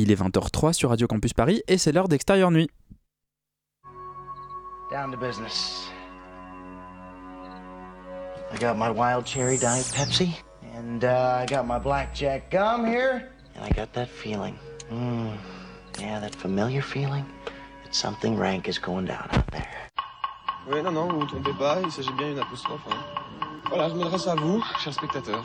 Il est 20h03 sur Radio Campus Paris et c'est l'heure d'Extérieur Nuit. Down to business. I got my wild cherry diet Pepsi, and uh, I got my blackjack gum here, and I got that feeling. Mm, yeah, that familiar feeling that something rank is going down out there. Oui, non, non, vous vous trompez pas, il s'agit bien d'une apostrophe. hein. Voilà, je m'adresse à vous, chers spectateurs.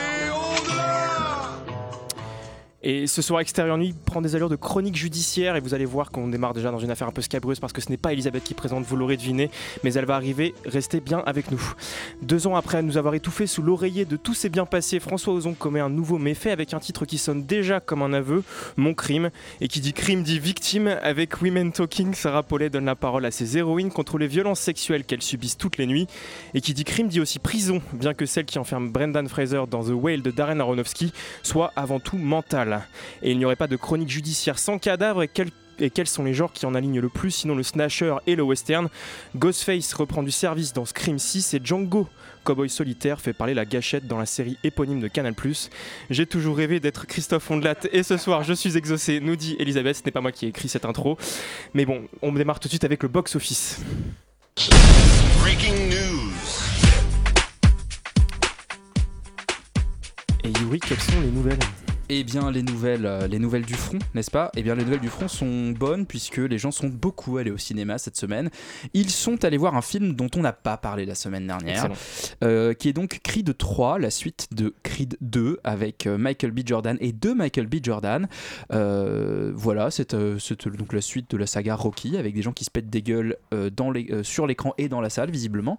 Et ce soir, Extérieur Nuit prend des allures de chronique judiciaire et vous allez voir qu'on démarre déjà dans une affaire un peu scabreuse parce que ce n'est pas Elisabeth qui présente, vous l'aurez deviné, mais elle va arriver, restez bien avec nous. Deux ans après nous avoir étouffé sous l'oreiller de tous ces biens passés, François Ozon commet un nouveau méfait avec un titre qui sonne déjà comme un aveu, Mon crime, et qui dit crime dit victime, avec Women Talking, Sarah Paulet donne la parole à ses héroïnes contre les violences sexuelles qu'elles subissent toutes les nuits, et qui dit crime dit aussi prison, bien que celle qui enferme Brendan Fraser dans The Whale de Darren Aronofsky soit avant tout mentale. Et il n'y aurait pas de chronique judiciaire sans cadavre et quel- et quels sont les genres qui en alignent le plus, sinon le slasher et le western? Ghostface reprend du service dans Scream 6 et Django, cowboy solitaire, fait parler la gâchette dans la série éponyme de Canal+. J'ai toujours rêvé d'être Christophe Ondelat et ce soir je suis exaucé, nous dit Elisabeth, ce n'est pas moi qui ai écrit cette intro. Mais bon, on démarre tout de suite avec le box-office. Breaking news. Et Yuri, quelles sont les nouvelles? Eh bien, les nouvelles, euh, les nouvelles du front, n'est-ce pas? Eh bien, les nouvelles du front sont bonnes puisque les gens sont beaucoup allés au cinéma cette semaine. Ils sont allés voir un film dont on n'a pas parlé la semaine dernière, euh, qui est donc Creed 3, la suite de Creed 2 avec euh, Michael B. Jordan et de Michael B. Jordan. Euh, voilà, c'est euh, donc la suite de la saga Rocky avec des gens qui se pètent des gueules dans les, sur l'écran et dans la salle, visiblement,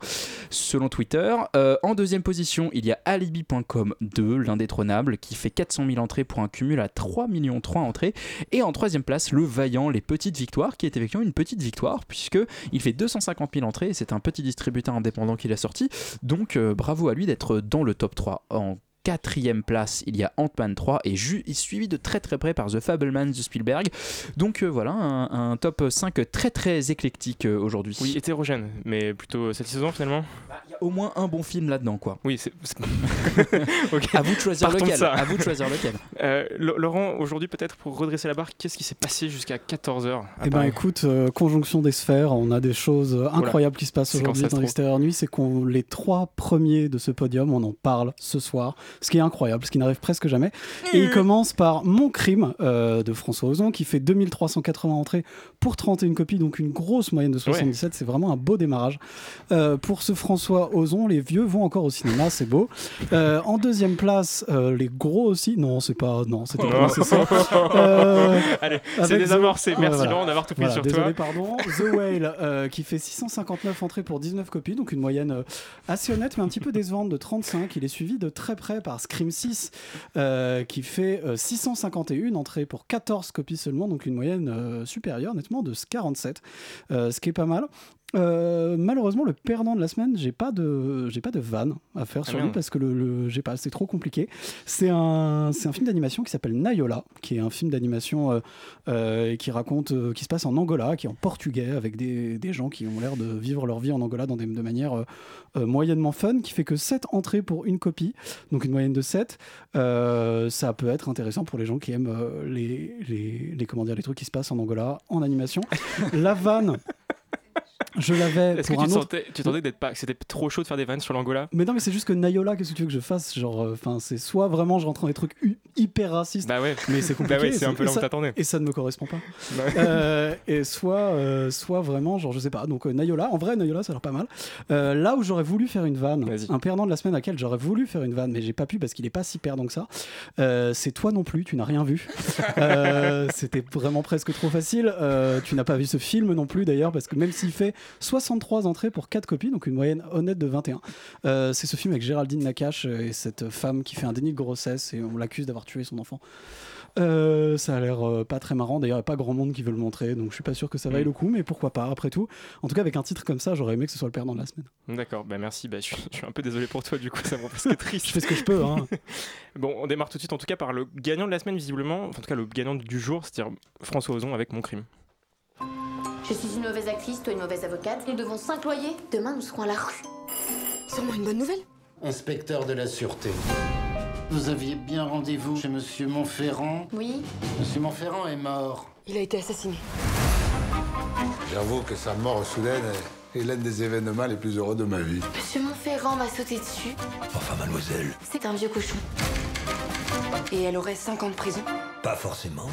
selon Twitter. En deuxième position, il y a Alibi.com 2, l'indétrônable, qui fait 400 000 entrées pour un cumul à 3 millions 3 entrées. Et en troisième place, le Vaillant, les petites victoires, qui est effectivement une petite victoire, puisque il fait 250 000 entrées et c'est un petit distributeur indépendant qui l'a sorti. Donc euh, bravo à lui d'être dans le top 3. En quatrième place, il y a Ant-Man 3 et suivi de très très près par The Fablemans de Spielberg. Donc euh, voilà, un, un top 5 très très éclectique euh, aujourd'hui. Oui, hétérogène, mais plutôt satisfaisant finalement? Il a au moins un bon film là-dedans, quoi. Oui, c'est. c'est- ok. À vous de choisir Partons lequel. À vous de choisir lequel. Euh, Laurent, aujourd'hui, peut-être pour redresser la barre, qu'est-ce qui s'est passé jusqu'à 14h Eh ben écoute, euh, conjonction des sphères, on a des choses euh, incroyables qui se passent aujourd'hui dans l'extérieur nuit, c'est qu'on les trois premiers de ce podium, on en parle ce soir, ce qui est incroyable, ce qui n'arrive presque jamais. Et il commence par Mon crime euh, de François Ozon qui fait 2380 entrées pour 31 copies, donc une grosse moyenne de 77, c'est vraiment un beau démarrage. Euh, pour ce François Ozon, les vieux vont encore au cinéma, c'est beau. Euh, en deuxième place, euh, les gros aussi, non, c'est pas, non, c'était pas nécessaire. Euh, Allez, c'est The- désamorcé. Ouais, Merci voilà. Laurent d'avoir tout pris Voilà, sur désolé, toi. pardon. The Whale, qui fait 659 entrées pour 19 copies, donc une moyenne assez honnête, mais un petit peu décevante de 35. Il est suivi de très près par Scream 6, euh, qui fait euh, 651 entrées pour 14 copies seulement, donc une moyenne supérieure, nettement, de 47, euh, ce qui est pas mal. Euh, malheureusement, le perdant de la semaine, j'ai pas de, j'ai pas de vanne à faire Ah, sur lui parce que le, le- j'ai pas, c'est trop compliqué. C'est un, c'est un film d'animation qui s'appelle Nayola, qui est un film d'animation euh, euh, qui raconte, qui se passe en Angola, qui est en portugais, avec des, des gens qui ont l'air de vivre leur vie en Angola dans des, de manière moyennement fun, qui fait que 7 entrées pour une copie, donc une moyenne de 7. Euh, ça peut être intéressant pour les gens qui aiment les, les, les, comment dire, les trucs qui se passent en Angola en animation. La vanne. Je l'avais Est-ce que tu un autre. sentais, tu sentais d'être pas, que c'était trop chaud de faire des vannes sur l'Angola? Mais non, mais c'est juste que Nayola, qu'est-ce que tu veux que je fasse? Genre, enfin, c'est soit vraiment je rentre dans des trucs hyper racistes, Bah ouais. mais c'est compliqué. Bah ouais, c'est un peu là où t'attendais. Et ça ne me correspond pas. Bah ouais. Euh, et soit, euh, soit vraiment, genre, je sais pas. Donc, euh, Nayola, en vrai, Nayola, ça a l'air pas mal. Euh, là où j'aurais voulu faire une vanne, un perdant de la semaine à laquelle j'aurais voulu faire une vanne, mais j'ai pas pu parce qu'il est pas si perdant que ça, euh, c'est toi non plus, tu n'as rien vu. Euh, C'était vraiment presque trop facile. Euh, tu n'as pas vu ce film non plus d'ailleurs, parce que même s'il fait 63 entrées pour 4 copies, donc une moyenne honnête de 21, euh, c'est ce film avec Géraldine Nakache et cette femme qui fait un déni de grossesse et on l'accuse d'avoir tué son enfant. Euh, ça a l'air euh, pas très marrant. D'ailleurs, il n'y a pas grand monde qui veut le montrer, donc je suis pas sûr que ça vaille Mm. le coup, mais pourquoi pas, après tout. En tout cas, avec un titre comme ça, j'aurais aimé que ce soit le perdant de la semaine. D'accord, bah merci. Bah, je, suis, je suis un peu désolé pour toi, du coup, ça me rend presque triste. Je fais ce que je peux. Hein. Bon, on démarre tout de suite en tout cas par le gagnant de la semaine, visiblement. Enfin, en tout cas, le gagnant du jour, c'est-à-dire François Ozon avec Mon Crime. Je suis une mauvaise actrice, toi une mauvaise avocate. Nous devons cinq loyers. Demain, nous serons à la rue. Sûrement une bonne nouvelle. Inspecteur de la Sûreté. Vous aviez bien rendez-vous chez Monsieur Montferrand Oui. Monsieur Montferrand est mort. Il a été assassiné. J'avoue que sa mort soudaine est l'un des événements les plus heureux de ma vie. Monsieur Montferrand m'a sauté dessus. Enfin, mademoiselle. C'est un vieux cochon. Et elle aurait 5 ans de prison. Pas forcément.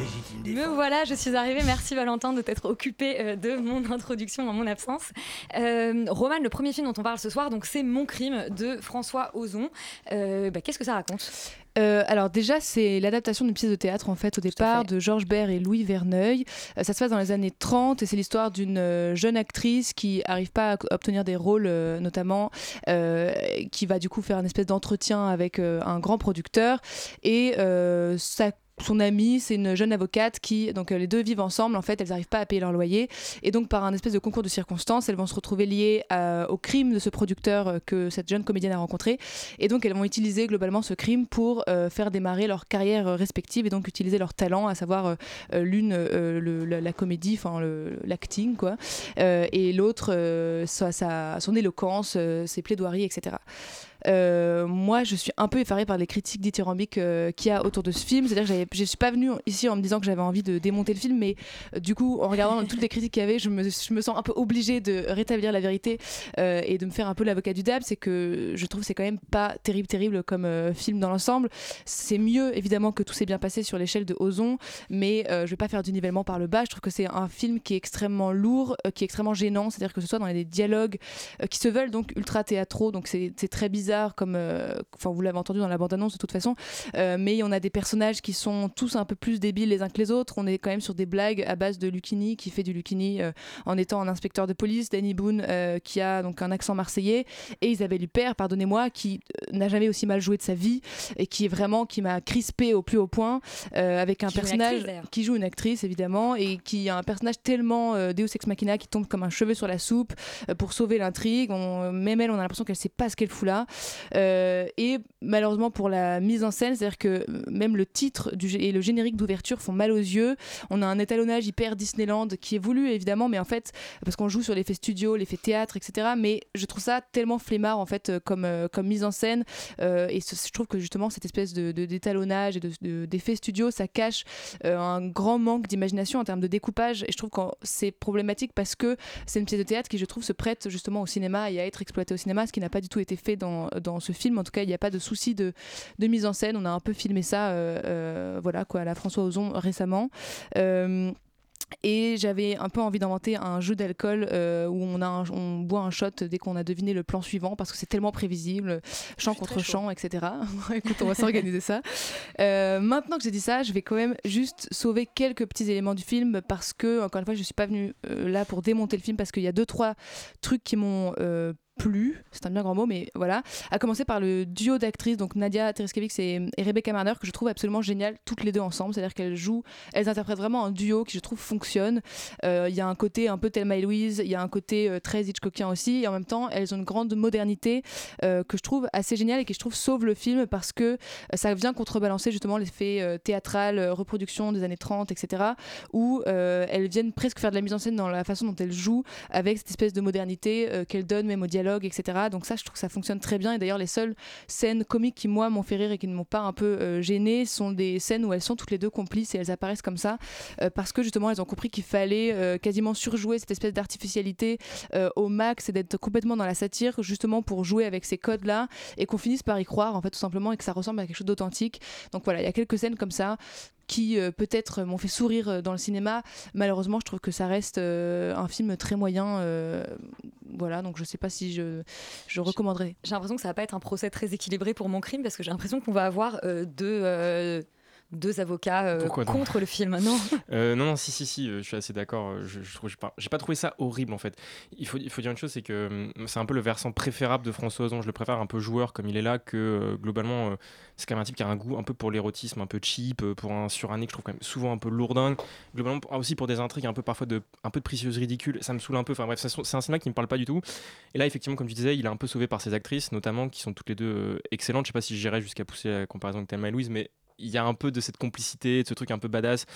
Légitime Me voilà, je suis arrivée. Merci Valentin de t'être occupé euh, de mon introduction en mon absence. Euh, Roman, le premier film dont on parle ce soir, donc c'est Mon crime de François Ozon. Euh, bah, Qu'est-ce que ça raconte? Euh, alors déjà, c'est l'adaptation d'une pièce de théâtre en fait au départ de Georges Baird et Louis Verneuil. Euh, ça se passe dans les années 30 et c'est l'histoire d'une euh, jeune actrice qui arrive pas à obtenir des rôles euh, notamment, euh, qui va du coup faire une espèce d'entretien avec euh, un grand producteur et euh, ça son amie, c'est une jeune avocate qui, donc euh, les deux vivent ensemble, en fait, elles n'arrivent pas à payer leur loyer. Et donc, par un espèce de concours de circonstances, elles vont se retrouver liées à- au crime de ce producteur euh, que cette jeune comédienne a rencontré. Et donc, elles vont utiliser globalement ce crime pour euh, faire démarrer leur carrière euh, respective et donc utiliser leur talent, à savoir euh, euh, l'une euh, la, comédie, enfin l'acting, quoi, euh, et l'autre euh, sa- son éloquence, euh, ses plaidoiries, etc. Euh, moi, je suis un peu effarée par les critiques dithyrambiques euh, qu'il y a autour de ce film. C'est-à-dire que je suis pas venue ici en me disant que j'avais envie de démonter le film, mais euh, du coup, en regardant toutes les critiques qu'il y avait, je me, je me sens un peu obligée de rétablir la vérité euh, et de me faire un peu l'avocat du diable. C'est que je trouve que c'est quand même pas terrible, terrible comme film dans l'ensemble. C'est mieux évidemment que tout s'est bien passé sur l'échelle de Ozon, mais je vais pas faire du nivellement par le bas. Je trouve que c'est un film qui est extrêmement lourd, qui est extrêmement gênant. C'est-à-dire que ce soit dans les dialogues qui se veulent donc ultra théâtraux, donc c'est très bizarre comme, euh, enfin vous l'avez entendu dans la bande-annonce de toute façon, euh, mais on a des personnages qui sont tous un peu plus débiles les uns que les autres. On est quand même sur des blagues à base de Lucchini qui fait du Lucchini euh, en étant un inspecteur de police, Danny Boone qui a donc un accent marseillais et Isabelle Huppert, pardonnez-moi, qui n'a jamais aussi mal joué de sa vie et qui est vraiment qui m'a crispé au plus haut point avec un Qui personnage qui joue une actrice évidemment et qui a un personnage tellement euh, Deus ex machina qui tombe comme un cheveu sur la soupe euh, pour sauver l'intrigue. On- Même elle, on a l'impression qu'elle sait pas ce qu'elle fout là. Euh, et malheureusement pour la mise en scène, c'est-à-dire que même le titre et le générique d'ouverture font mal aux yeux. On a un étalonnage hyper Disneyland qui est voulu évidemment, mais en fait parce qu'on joue sur l'effet studio, l'effet théâtre, etc. Mais je trouve ça tellement flemmard en fait euh, comme, euh, comme mise en scène. Et je trouve que justement cette espèce d'étalonnage et de, de- d'effet studio, ça cache un grand manque d'imagination en termes de découpage. Et je trouve que c'est problématique parce que c'est une pièce de théâtre qui, je trouve, se prête justement au cinéma et à être exploitée au cinéma, ce qui n'a pas du tout été fait dans, dans ce film. En tout cas, il n'y a pas de souci de, de mise en scène. On a un peu filmé ça, euh, euh, voilà, quoi, à la François Ozon récemment. Euh, et j'avais un peu envie d'inventer un jeu d'alcool euh, où on, a un- on boit un shot dès qu'on a deviné le plan suivant parce que c'est tellement prévisible, chant contre chant, etc. Écoute, on va s'organiser ça. Euh, maintenant que j'ai dit ça, je vais quand même juste sauver quelques petits éléments du film parce que, encore une fois, je suis pas venue euh, là pour démonter le film parce qu'il y a deux, trois trucs qui m'ont. C'est un bien grand mot, mais voilà. À commencer par le duo d'actrices, donc Nadia Tereskevich et, Rebecca Marner, que je trouve absolument génial, toutes les deux ensemble. C'est-à-dire qu'elles jouent, elles interprètent vraiment un duo qui, je trouve, fonctionne. Euh, Il y a un côté un peu Thelma et Louise, il y a un côté euh, très Hitchcockien aussi, et en même temps, elles ont une grande modernité euh, que je trouve assez géniale et qui, je trouve, sauve le film parce que ça vient contrebalancer justement l'effet théâtral, reproduction des années 30, etc., où elles viennent presque faire de la mise en scène dans la façon dont elles jouent, avec cette espèce de modernité qu'elles donnent même au dialogue, etc. Donc ça, je trouve que ça fonctionne très bien. Et d'ailleurs, les seules scènes comiques qui, moi, m'ont fait rire et qui ne m'ont pas un peu euh, gênée sont des scènes où elles sont toutes les deux complices et elles apparaissent comme ça, euh, parce que justement, elles ont compris qu'il fallait euh, quasiment surjouer cette espèce d'artificialité au max et d'être complètement dans la satire, justement pour jouer avec ces codes-là et qu'on finisse par y croire, en fait, tout simplement, et que ça ressemble à quelque chose d'authentique. Donc voilà, il y a quelques scènes comme ça qui euh, peut-être m'ont fait sourire euh, dans le cinéma. Malheureusement, je trouve que ça reste euh, un film très moyen. euh, voilà, donc je sais pas si je, je recommanderais. J'ai l'impression que ça va pas être un procès très équilibré pour mon crime parce que j'ai l'impression qu'on va avoir euh, deux, euh, deux avocats euh, contre le film, non Euh, non, non, si, si, si, euh, je suis assez d'accord. Je, je trouve, j'ai pas, trouvé ça horrible en fait. Il faut, il faut dire une chose, c'est que hum, c'est un peu le versant préférable de François Ozon. Je le préfère un peu joueur comme il est là que globalement, c'est quand même un type qui a un goût un peu pour l'érotisme, un peu cheap, pour un suranné que je trouve quand même souvent un peu lourdingue. Globalement, pour- aussi pour des intrigues un peu parfois de, un peu de précieuse ridicule. Ça me saoule un peu. Enfin bref, c'est un cinéma qui me parle pas du tout. Et là, effectivement, comme tu disais, il est un peu sauvé par ses actrices, notamment qui sont toutes les deux excellentes. Je sais pas si j'irais jusqu'à pousser la comparaison avec Thelma et Louise, mais il y a un peu de cette complicité, de ce truc un peu badass.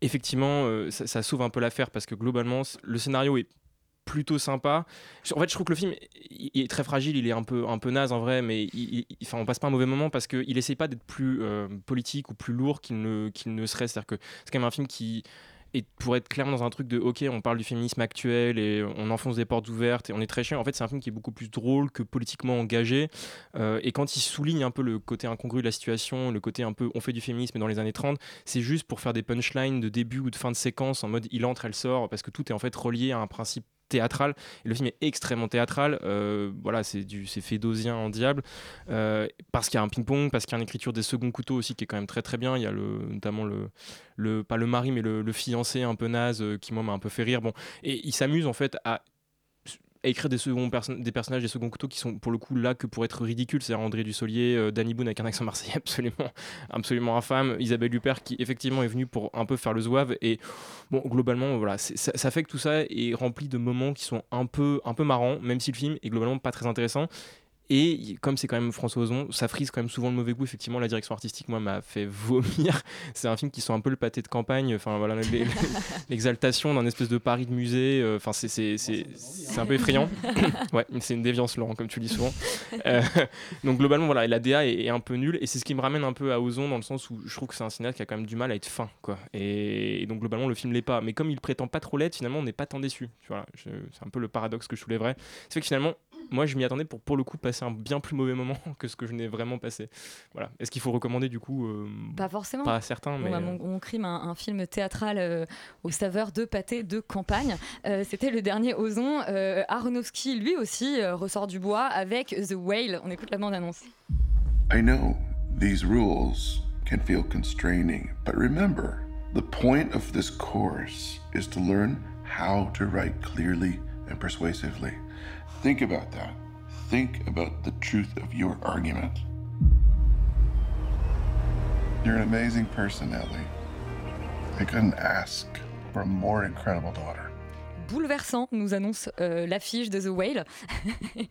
Effectivement, euh, ça, sauve un peu l'affaire parce que globalement, le scénario est plutôt sympa. En fait, je trouve que le film il est très fragile, il est un peu, un peu naze en vrai, mais enfin, on passe pas un mauvais moment parce qu'il essaye pas d'être plus euh, politique ou plus lourd qu'il ne, qu'il ne serait. C'est-à-dire que c'est quand même un film qui et pour être clairement dans un truc de ok on parle du féminisme actuel et on enfonce des portes ouvertes et on est très chiant. En fait c'est un film qui est beaucoup plus drôle que politiquement engagé. Euh, et quand il souligne un peu le côté incongru de la situation le côté un peu on fait du féminisme dans les années 30 c'est juste pour faire des punchlines de début ou de fin de séquence en mode il entre elle sort parce que tout est en fait relié à un principe théâtral et le film est extrêmement théâtral. Euh, voilà c'est du c'est fédosien en diable. Euh, parce qu'il y a un ping-pong parce qu'il y a une écriture des seconds couteaux aussi qui est quand même très très bien. Il y a notamment le le pas le mari mais le, le fiancé un peu naze euh, qui moi m'a un peu fait rire. Bon et il s'amuse en fait à écrire des, des personnages des seconds couteaux qui sont pour le coup là que pour être ridicules. C'est André Dussolier euh, Danny Boone avec un accent marseillais absolument absolument infâme Isabelle Huppert qui effectivement est venue pour un peu faire le zouave. Et bon globalement voilà ça, ça fait que tout ça est rempli de moments qui sont un peu un peu marrants même si le film est globalement pas très intéressant et comme c'est quand même François Ozon, ça frise quand même souvent le mauvais goût. Effectivement, la direction artistique, moi, m'a fait vomir. C'est un film qui sent un peu le pâté de campagne. Enfin, voilà, l'exaltation d'un espèce de Paris de musée. euh, Enfin, c'est- c'est c'est- c'est un peu effrayant. ouais, c'est une déviance, Laurent, comme tu le dis souvent. Euh, donc, globalement, voilà, la DA est, est un peu nulle. Et c'est ce qui me ramène un peu à Ozon, dans le sens où je trouve que c'est un cinéaste qui a quand même du mal à être fin. Quoi. Et, et donc, globalement, le film l'est pas. Mais comme il prétend pas trop l'être, finalement, on n'est pas tant déçu. Tu vois, je- c'est un peu le paradoxe que je soulèverais. C'est fait que finalement, moi, je m'y attendais pour, pour le coup, passer un bien plus mauvais moment que ce que je n'ai vraiment passé. Voilà. Est-ce qu'il faut recommander, du coup euh, Pas forcément. Pas à certains, Bon, mais. bah, mon, mon crime, un, un film théâtral euh, aux saveurs de pâté de campagne. Euh, C'était le dernier Ozon. Euh, Aronofsky, lui aussi, euh, ressort du bois avec The Whale. On écoute la bande-annonce. I know these rules can feel constraining, but remember, the point of this course is to learn how to write clearly and persuasively. Think about that. Think about the truth of your argument. You're an amazing person, Ellie. I couldn't ask for a more incredible daughter. Bouleversant, nous annonce euh, l'affiche de The Whale.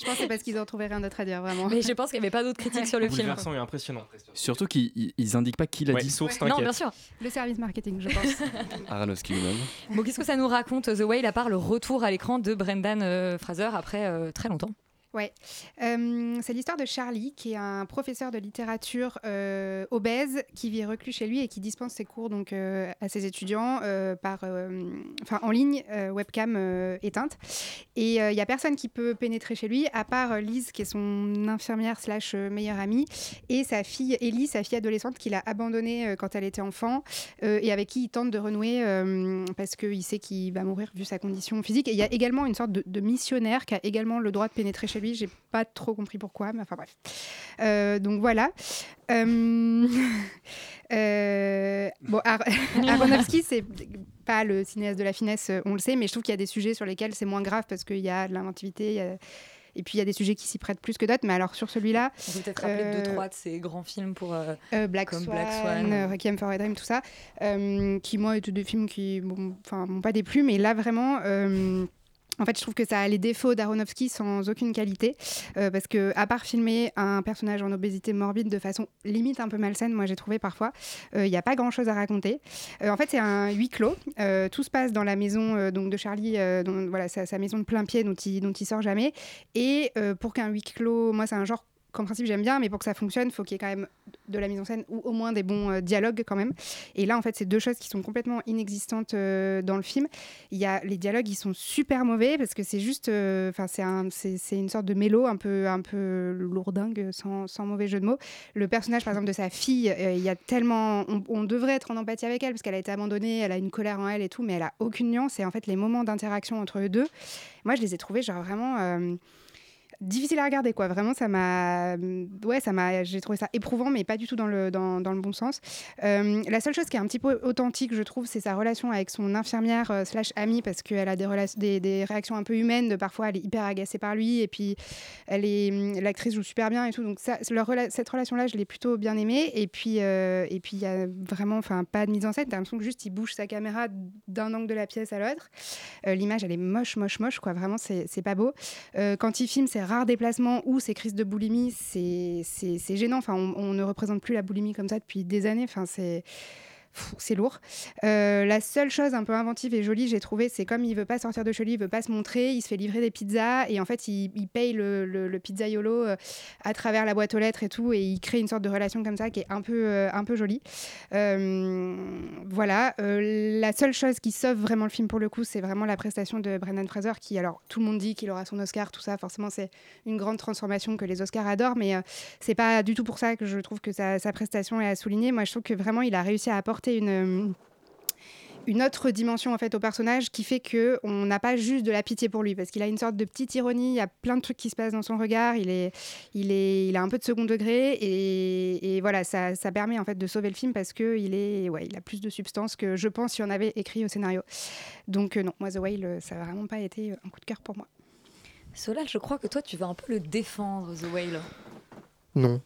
Je pense que c'est parce qu'ils ont trouvé rien d'autre à dire, vraiment. Mais je pense qu'il n'y avait pas d'autres critiques sur le film. Bouleversant et impressionnant. Surtout qu'ils ils- ils indiquent pas qui l'a Ouais, dit. source, Non, bien sûr. Le service marketing, je pense. Aronofsky lui-même. Bon, qu'est-ce que ça nous raconte The Whale à part le retour à l'écran de Brendan euh, Fraser après euh, très longtemps? Ouais, Euh, c'est l'histoire de Charlie, qui est un professeur de littérature euh, obèse, qui vit reclus chez lui et qui dispense ses cours donc euh, à ses étudiants par, en ligne, webcam éteinte. Et il y a personne qui peut pénétrer chez lui, à part Lise, qui est son infirmière slash meilleure amie, et sa fille Ellie, sa fille adolescente, qu'il a abandonnée quand elle était enfant, et avec qui il tente de renouer parce qu'il sait qu'il va mourir vu sa condition physique. Et il y a également une sorte de, de missionnaire qui a également le droit de pénétrer chez lui. J'ai pas trop compris pourquoi, mais enfin bref. Euh, donc voilà. Euh, euh, bon, Ar- Aronofsky, c'est pas le cinéaste de la finesse, on le sait, mais je trouve qu'il y a des sujets sur lesquels c'est moins grave parce qu'il y a de l'inventivité. a- Et puis il y a des sujets qui s'y prêtent plus que d'autres, mais alors sur celui-là, On peut peut-être rappeler deux, trois de ces grands films pour. Black, comme Swan, Black Swan. Requiem for a Dream, tout ça, qui moi étaient des films qui bon, enfin, m'ont pas déplu, mais là vraiment. Euh, en fait, je trouve que ça a les défauts d'Aronofsky sans aucune qualité, euh, parce que à part filmer un personnage en obésité morbide de façon limite un peu malsaine, moi j'ai trouvé parfois, il n'y a pas grand-chose à raconter. Euh, en fait, c'est un huis clos. Euh, tout se passe dans la maison euh, donc de Charlie, euh, voilà, sa, maison de plein pied dont il, dont il sort jamais. Et euh, pour qu'un huis clos, moi c'est un genre qu'en principe j'aime bien, mais pour que ça fonctionne, il faut qu'il y ait quand même de la mise en scène ou au moins des bons euh, dialogues quand même. Et là, en fait, c'est deux choses qui sont complètement inexistantes euh, dans le film. Il y a les dialogues, ils sont super mauvais parce que c'est juste, euh, enfin, c'est un, c'est une sorte de mélo un peu, un peu lourdingue, sans, mauvais jeu de mots. Le personnage, par exemple, de sa fille, il y a tellement, on, on devrait être en empathie avec elle parce qu'elle a été abandonnée, elle a une colère en elle et tout, mais elle a aucune nuance. Et en fait, les moments d'interaction entre eux deux, moi, je les ai trouvés genre vraiment. Difficile à regarder quoi. Vraiment, ça m'a, ouais, ça m'a, j'ai trouvé ça éprouvant, mais pas du tout dans le dans, dans le bon sens. Euh, la seule chose qui est un petit peu authentique, je trouve, c'est sa relation avec son infirmière euh, slash amie, parce qu'elle a des, des, des réactions un peu humaines. De parfois, elle est hyper agacée par lui, et puis elle est, hum, l'actrice joue super bien et tout. Donc cette relation-là, je l'ai plutôt bien aimée. Et puis, euh, et puis il y a vraiment, enfin, pas de mise en scène. T'as l'impression que juste il bouge sa caméra d'un angle de la pièce à l'autre. L'image, elle est moche, moche, moche, quoi. Vraiment, c'est c'est pas beau. Quand il filme ses rares déplacements ou ses crises de boulimie, c'est gênant. Enfin, on, on ne représente plus la boulimie comme ça depuis des années. Enfin, c'est c'est lourd. Euh, la seule chose un peu inventive et jolie, j'ai trouvé, c'est comme il veut pas sortir de chez lui, il veut pas se montrer, il se fait livrer des pizzas et en fait il, paye le, le, pizzaiolo euh, à travers la boîte aux lettres et tout et il crée une sorte de relation comme ça qui est un peu, euh, un peu jolie. Voilà. La seule chose qui sauve vraiment le film pour le coup, c'est vraiment la prestation de Brendan Fraser qui, alors tout le monde dit qu'il aura son Oscar, tout ça, forcément c'est une grande transformation que les Oscars adorent, mais c'est pas du tout pour ça que je trouve que sa, sa prestation est à souligner. Moi je trouve que vraiment il a réussi à apporter une une autre dimension en fait au personnage qui fait que on n'a pas juste de la pitié pour lui parce qu'il a une sorte de petite ironie, il y a plein de trucs qui se passent dans son regard, il est il est il a un peu de second degré et, et voilà ça, ça permet en fait de sauver le film parce que il est ouais il a plus de substance que je pense si on avait écrit au scénario. Donc euh, non moi The Whale euh, ça a vraiment pas été un coup de cœur pour moi. Solal, je crois que toi, tu vas un peu le défendre, The Whale. Non.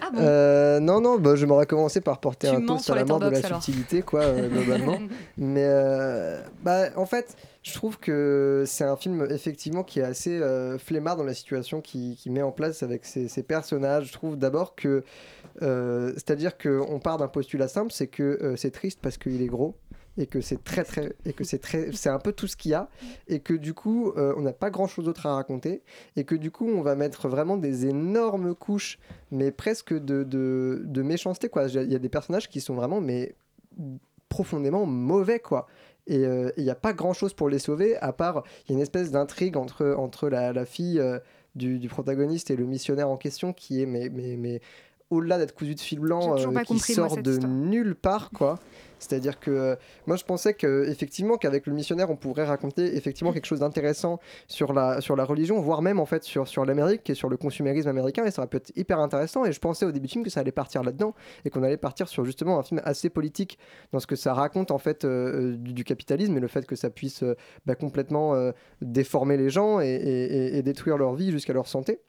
Ah bon Euh, non, non, bah, je m'aurais commencé par porter Tu un toast sur à la mort de la alors. subtilité, quoi, euh, globalement. Mais euh, bah, en fait, je trouve que c'est un film, effectivement, qui est assez flemmard dans la situation qu'il qui met en place avec ses, ses personnages. Je trouve d'abord que, c'est-à-dire qu'on part d'un postulat simple, c'est que c'est triste parce qu'il est gros et que c'est très très et que c'est très c'est un peu tout ce qu'il y a et que du coup euh, on n'a pas grand chose d'autre à raconter et que du coup on va mettre vraiment des énormes couches mais presque de, de, de méchanceté quoi. Il y a des personnages qui sont vraiment mais profondément mauvais quoi. Et euh, il n'y a pas grand chose pour les sauver à part y a une espèce d'intrigue entre, entre la, fille euh, du, protagoniste et le missionnaire en question qui est mais, mais au-delà d'être cousu de fil blanc euh, qui compris, sort de histoire. nulle part quoi c'est-à-dire que euh, moi je pensais que effectivement qu'avec le missionnaire on pourrait raconter effectivement quelque chose d'intéressant sur la sur la religion voire même en fait sur sur l'Amérique et sur le consumérisme américain et ça aurait pu être hyper intéressant et je pensais au début du film que ça allait partir là-dedans et qu'on allait partir sur justement un film assez politique dans ce que ça raconte en fait euh, du, du capitalisme et le fait que ça puisse bah, complètement déformer les gens et, et- et- et détruire leur vie jusqu'à leur santé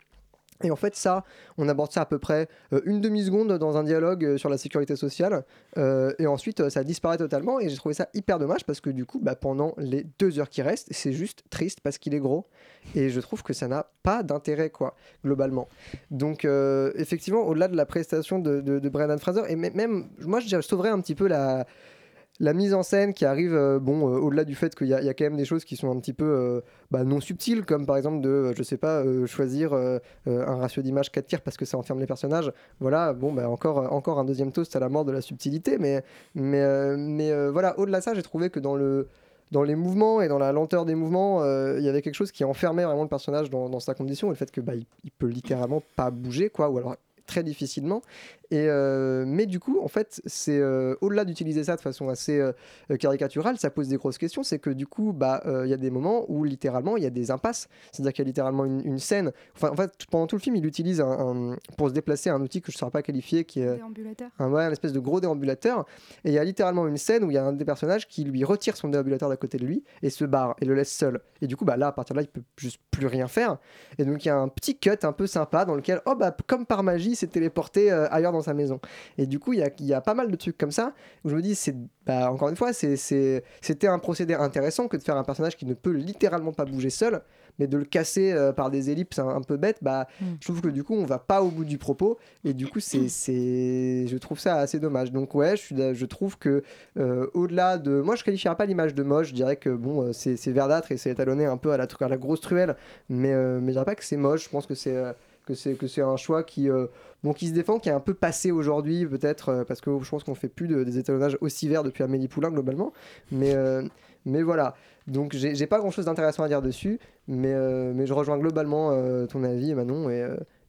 et en fait, ça, on aborde ça à peu près euh, une demi-seconde dans un dialogue euh, sur la sécurité sociale. euh, et ensuite, ça disparaît totalement. Et j'ai trouvé ça hyper dommage parce que du coup, bah, pendant les deux heures qui restent, c'est juste triste parce qu'il est gros. Et je trouve que ça n'a pas d'intérêt, quoi, globalement. Donc, effectivement, au-delà de la prestation de, de, de Brendan Fraser, et mê- même, moi, je sauverais un petit peu la la mise en scène qui arrive, euh, bon, euh, au-delà du fait qu'il y, a- quand même des choses qui sont un petit peu euh, bah, non subtiles, comme par exemple de, je sais pas, choisir un ratio d'image 4 tiers parce que ça enferme les personnages. Voilà, bon, bah, encore, encore un deuxième toast à la mort de la subtilité, mais, mais, mais voilà, au-delà de ça, j'ai trouvé que dans le dans les mouvements et dans la lenteur des mouvements, il y avait quelque chose qui enfermait vraiment le personnage dans, sa condition et le fait que bah, il peut littéralement pas bouger, quoi, ou alors très difficilement. Et euh, mais du coup, en fait, c'est euh, au-delà d'utiliser ça de façon assez euh, caricaturale, ça pose des grosses questions. C'est que du coup, bah, il y a des moments où littéralement il y a des impasses. C'est-à-dire qu'il y a littéralement une, une scène. Enfin, en fait, pendant tout le film, il utilise un, un- pour se déplacer un outil que je ne saurais pas qualifier, qui est un, ouais, un espèce de gros déambulateur. Et il y a littéralement une scène où il y a un des personnages qui lui retire son déambulateur d'à côté de lui et se barre et le laisse seul. Et du coup, bah là, à partir de là, il peut juste plus rien faire. Et donc, il y a un petit cut un peu sympa dans lequel, oh bah, comme par magie, il s'est téléporté euh, ailleurs dans sa maison. Et du coup, il y a, il y a pas mal de trucs comme ça où je me dis, c'est, bah, encore une fois, c'était un procédé intéressant que de faire un personnage qui ne peut littéralement pas bouger seul, mais de le casser euh, par des ellipses un, un peu bêtes, bah, je trouve que du coup, on va pas au bout du propos. Et du coup, c'est, je trouve ça assez dommage. Donc, ouais, je, suis, d'a- je trouve que euh, au-delà de. Moi, je qualifierais pas l'image de moche, je dirais que bon, c'est, verdâtre et c'est étalonné un peu à la, tru- à la grosse truelle, mais, mais je dirais pas que c'est moche, je pense que c'est. Que c'est que c'est un choix qui euh, bon qui se défend qui est un peu passé aujourd'hui peut-être euh, parce que je pense qu'on fait plus de- des étalonnages aussi verts depuis Amélie Poulain globalement. Mais euh, mais voilà. Donc j'ai pas grand chose d'intéressant à dire dessus mais mais je rejoins globalement ton avis Manon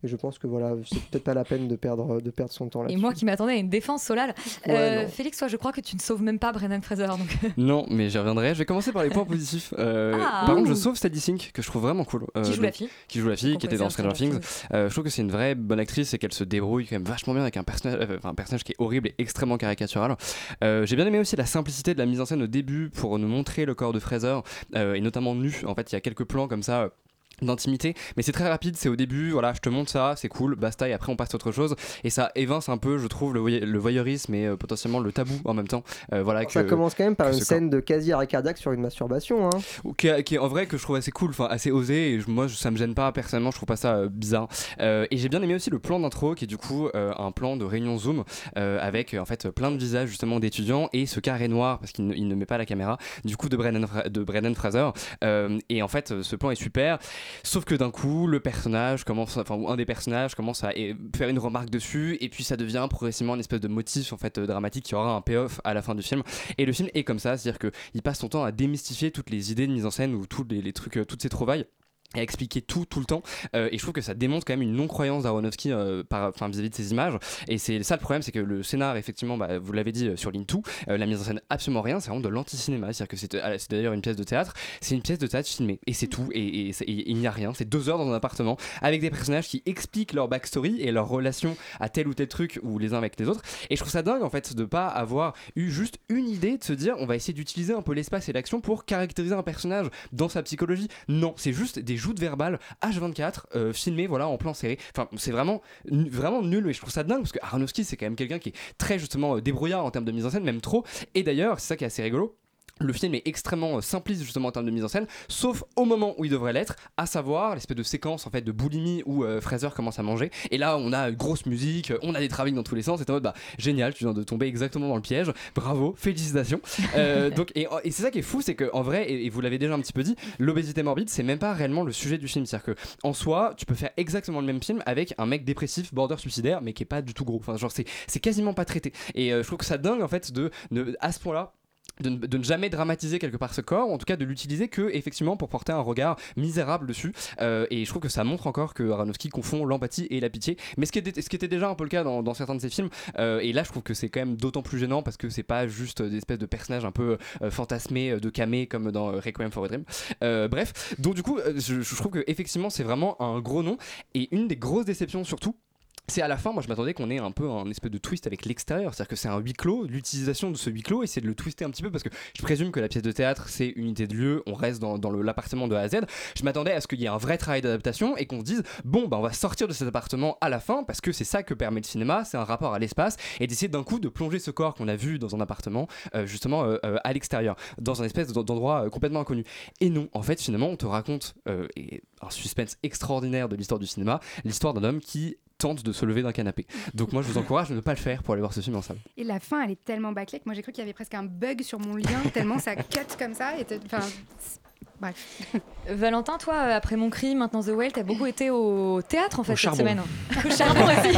Et je pense que voilà, c'est peut-être pas la peine de perdre, de perdre son temps là. Et moi qui m'attendais à une défense Solal. Ouais, Euh. Félix, toi, je crois que tu ne sauves même pas Brendan Fraser. Donc... Non, mais j'y reviendrai. Je vais commencer par les points positifs. Euh, Ah. par contre, je sauve Sadie Sink, que je trouve vraiment cool. Euh, Qui joue la fille. Qui joue la fille, qui était dans Stranger Things. Euh, je trouve que c'est une vraie bonne actrice et qu'elle se débrouille quand même vachement bien avec un personnage, euh, enfin, un personnage qui est horrible et extrêmement caricatural. Euh, J'ai bien aimé aussi la simplicité de la mise en scène au début pour nous montrer le corps de Fraser euh, et notamment nu. En fait, il y a quelques plans comme ça. D'intimité mais c'est très rapide c'est au début voilà je te montre ça c'est cool basta et après on passe à autre chose et ça évince un peu je trouve le, voy- le voyeurisme et euh, potentiellement le tabou en même temps Euh, voilà Ça que- commence quand même par une scène de quasi arrêt cardiaque sur une masturbation. Hein. qui, est- qui en vrai que je trouve assez cool, enfin assez osé. Et je- moi, je- ça me gêne pas personnellement, je trouve pas ça euh, bizarre. Et j'ai bien aimé aussi le plan d'intro, qui est du coup un plan de réunion Zoom avec en fait plein de visages justement d'étudiants et ce carré noir parce qu'il ne, met pas la caméra. Du coup de Brendan, Fra- de Brendan Fraser. Et en fait, ce plan est super. Sauf que d'un coup, le un des personnages commence à faire une remarque dessus, et puis ça devient progressivement une espèce de motif euh, dramatique qui aura un payoff à la fin du film. Et le film est comme ça, c'est-à-dire que il passe son temps à démystifier toutes les idées de mise en scène ou tous les, euh, toutes ces trouvailles et expliquer tout tout le temps. Euh, et je trouve que ça démontre quand même une non croyance d'Aronofsky euh, par- enfin, vis-à-vis de ses images. Et c'est ça le problème c'est que le scénar effectivement bah, vous l'avez dit euh, sur Lin2 euh, la mise en scène absolument rien c'est vraiment de l'anti-cinéma. C'est-à-dire que c'est c'est d'ailleurs une pièce de théâtre. C'est une pièce de théâtre filmée. Et c'est tout. Et, et il n'y a rien. C'est deux heures dans un appartement avec des personnages qui expliquent leur backstory et leur relation à tel ou tel truc ou les uns avec les autres. Et je trouve ça dingue en fait de pas avoir eu juste une idée de se dire on va essayer d'utiliser un peu l'espace et l'action pour caractériser un personnage dans sa psychologie. Non c'est juste des joutes verbales H24 euh, filmées voilà en plan serré. Enfin c'est vraiment vraiment nul et je trouve ça dingue parce que Aronofsky c'est quand même quelqu'un qui est très justement euh, débrouillard en termes de mise en scène même trop. Et d'ailleurs c'est ça qui est assez rigolo le film est extrêmement euh, simpliste justement en termes de mise en scène, sauf au moment où il devrait l'être, à savoir l'espèce de séquence en fait de boulimie où euh, Fraser commence à manger. Et là, on a une grosse musique, on a des travails dans tous les sens. C'est en mode bah génial, tu viens de tomber exactement dans le piège. Bravo, félicitations. Euh, donc et, et c'est ça qui est fou, c'est que en vrai, et, et vous l'avez déjà un petit peu dit, l'obésité morbide, c'est même pas réellement le sujet du film. C'est-à-dire que en soi, tu peux faire exactement le même film avec un mec dépressif, border suicidaire, mais qui est pas du tout gros. Enfin, genre c'est c'est quasiment pas traité. Et euh, je trouve que ça dingue en fait de, de à ce point-là de, ne- jamais dramatiser quelque part ce corps, en tout cas de l'utiliser que effectivement pour porter un regard misérable dessus. Euh, et je trouve que ça montre encore que Aronofsky confond l'empathie et la pitié. Mais ce qui était, déjà un peu le cas dans, certains de ses films. Euh, et là, je trouve que c'est quand même d'autant plus gênant parce que c'est pas juste des espèces de personnages un peu euh, fantasmés de camé comme dans Requiem for a Dream. Bref, donc du coup, je, je trouve que effectivement c'est vraiment un gros nom et une des grosses déceptions surtout c'est à la fin, moi je m'attendais qu'on ait un peu un espèce de twist avec l'extérieur, c'est-à-dire que c'est un huis clos, l'utilisation de ce huis clos, et c'est de le twister un petit peu parce que je présume que la pièce de théâtre c'est unité de lieu, on reste dans, l'appartement de A à Z. Je m'attendais à ce qu'il y ait un vrai travail d'adaptation et qu'on se dise bon bah on va sortir de cet appartement à la fin parce que c'est ça que permet le cinéma, c'est un rapport à l'espace et d'essayer d'un coup de plonger ce corps qu'on a vu dans un appartement euh, justement euh, euh, à l'extérieur, dans un espèce d'en- d'endroit complètement inconnu. Et non, en fait finalement on te raconte et un suspense extraordinaire de l'histoire du cinéma, l'histoire d'un homme qui tente de se lever d'un canapé. Donc moi je vous encourage à ne pas le faire pour aller voir ce film en salle. Et la fin, elle est tellement bâclée que moi j'ai cru qu'il y avait presque un bug sur mon lien, tellement ça cut comme ça. Bref. Valentin, toi, euh, après mon cri, maintenant The Whale, t'as beaucoup été au théâtre en fait Au cette charbon. semaine. Au charbon aussi.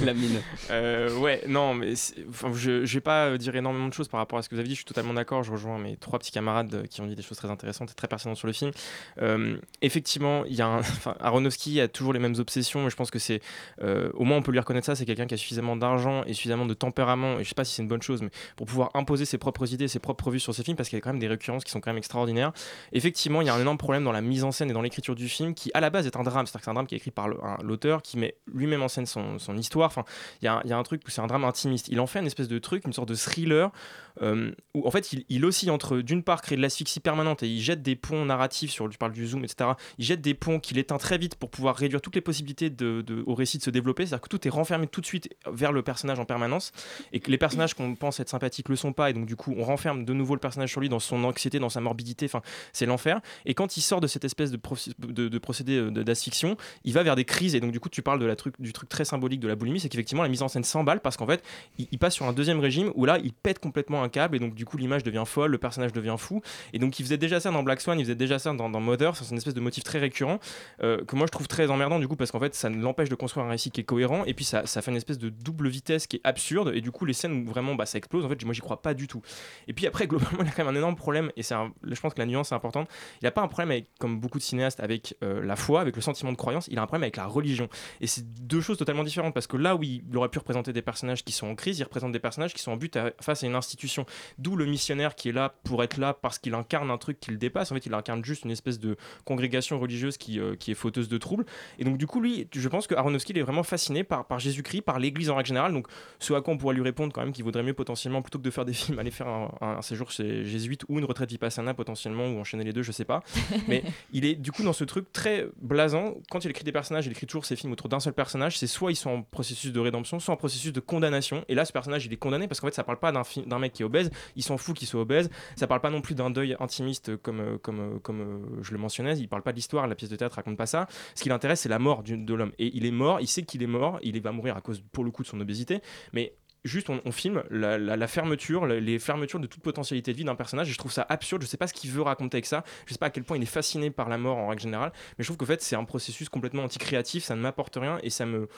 La mine. Euh, ouais, non, mais enfin, je, je vais pas euh, dire énormément de choses par rapport à ce que vous avez dit. Je suis totalement d'accord. Je rejoins mes trois petits camarades qui ont dit des choses très intéressantes et très pertinentes sur le film. Euh, effectivement, il y a un, enfin, Aronofsky a toujours les mêmes obsessions, mais je pense que c'est, euh, au moins, on peut lui reconnaître ça. C'est quelqu'un qui a suffisamment d'argent et suffisamment de tempérament. Et je sais pas si c'est une bonne chose, mais pour pouvoir imposer ses propres idées, ses propres vues sur ses films, parce qu'il y a quand même des récurrences qui sont quand même extraordinaires. Effectivement, il y a un énorme problème dans la mise en scène et dans l'écriture du film, qui à la base est un drame. C'est-à-dire que c'est un drame qui est écrit par l'auteur, qui met lui-même en scène son, histoire. Enfin, il y, a un- truc où c'est un drame intimiste. Il en fait une espèce de truc, une sorte de thriller, euh, où en fait il, il oscille entre d'une part créer de l'asphyxie permanente et il jette des ponts narratifs sur, je parle du zoom, etc. Il jette des ponts qu'il éteint très vite pour pouvoir réduire toutes les possibilités au récit de se développer. C'est-à-dire que tout est renfermé tout de suite vers le personnage en permanence et que les personnages qu'on pense être sympathiques le sont pas et donc du coup on renferme de nouveau le personnage sur lui dans son anxiété, dans sa morbidité. Enfin, l'enfer. Et quand il sort de cette espèce de, procé- de, de procédé euh, d'asphyxion, il va vers des crises et donc du coup tu parles de la du truc très symbolique de la boulimie, c'est qu'effectivement la mise en scène s'emballe parce qu'en fait il, passe sur un deuxième régime où là il pète complètement un câble et donc du coup l'image devient folle, le personnage devient fou. Et donc il faisait déjà ça dans Black Swan, il faisait déjà ça dans, dans Mother, c'est une espèce de motif très récurrent euh, que moi je trouve très emmerdant du coup parce qu'en fait ça l'empêche de construire un récit qui est cohérent et puis ça, fait une espèce de double vitesse qui est absurde et du coup les scènes où vraiment bah, ça explose en fait moi j'y crois pas du tout. Et puis après globalement il a quand même un énorme problème et un- je pense que la nuance est importante. Il a pas un problème avec comme beaucoup de cinéastes avec euh, la foi, avec le sentiment de croyance, il a un problème avec la religion. Et c'est deux choses totalement différentes parce que là où il aurait pu représenter des personnages qui sont en crise, il représente des personnages qui sont en but face à une institution. D'où le missionnaire qui est là pour être là parce qu'il incarne un truc qui le dépasse. En fait, il incarne juste une espèce de congrégation religieuse qui, euh, qui est fauteuse de troubles. Et donc, du coup, lui, je pense que Aronofsky il est vraiment fasciné par, Jésus-Christ, par l'Église en règle générale. Donc, ce à quoi on pourrait lui répondre quand même qu'il vaudrait mieux potentiellement, plutôt que de faire des films, aller faire un, un séjour chez jésuite ou une retraite vipassana potentiellement, ou enchaîner les deux, je sais pas. Mais il est du coup dans ce truc très blasant. Quand il écrit des personnages, il écrit toujours ses films autour d'un seul personnage. C'est soit ils sont en processus de rédemption, soit en processus de condamnation. Et là, ce personnage, il est condamné parce qu'en fait, ça parle pas d'un mec qui est obèse. Il s'en fout qu'il soit obèse. Ça parle pas non plus d'un deuil intimiste comme, euh, comme, euh, comme euh, je le mentionnais. Il parle pas de l'histoire. La pièce de théâtre raconte pas ça. Ce qui l'intéresse, c'est la mort de l'homme. Et il est mort. Il sait qu'il est mort. Il va mourir à cause, pour le coup, de son obésité. Mais juste on, filme la, fermeture, les fermetures de toute potentialité de vie d'un personnage je trouve ça absurde, je sais pas ce qu'il veut raconter avec ça, je sais pas à quel point il est fasciné par la mort en règle générale, mais je trouve qu'en fait c'est un processus complètement anti-créatif, ça ne m'apporte rien et ça me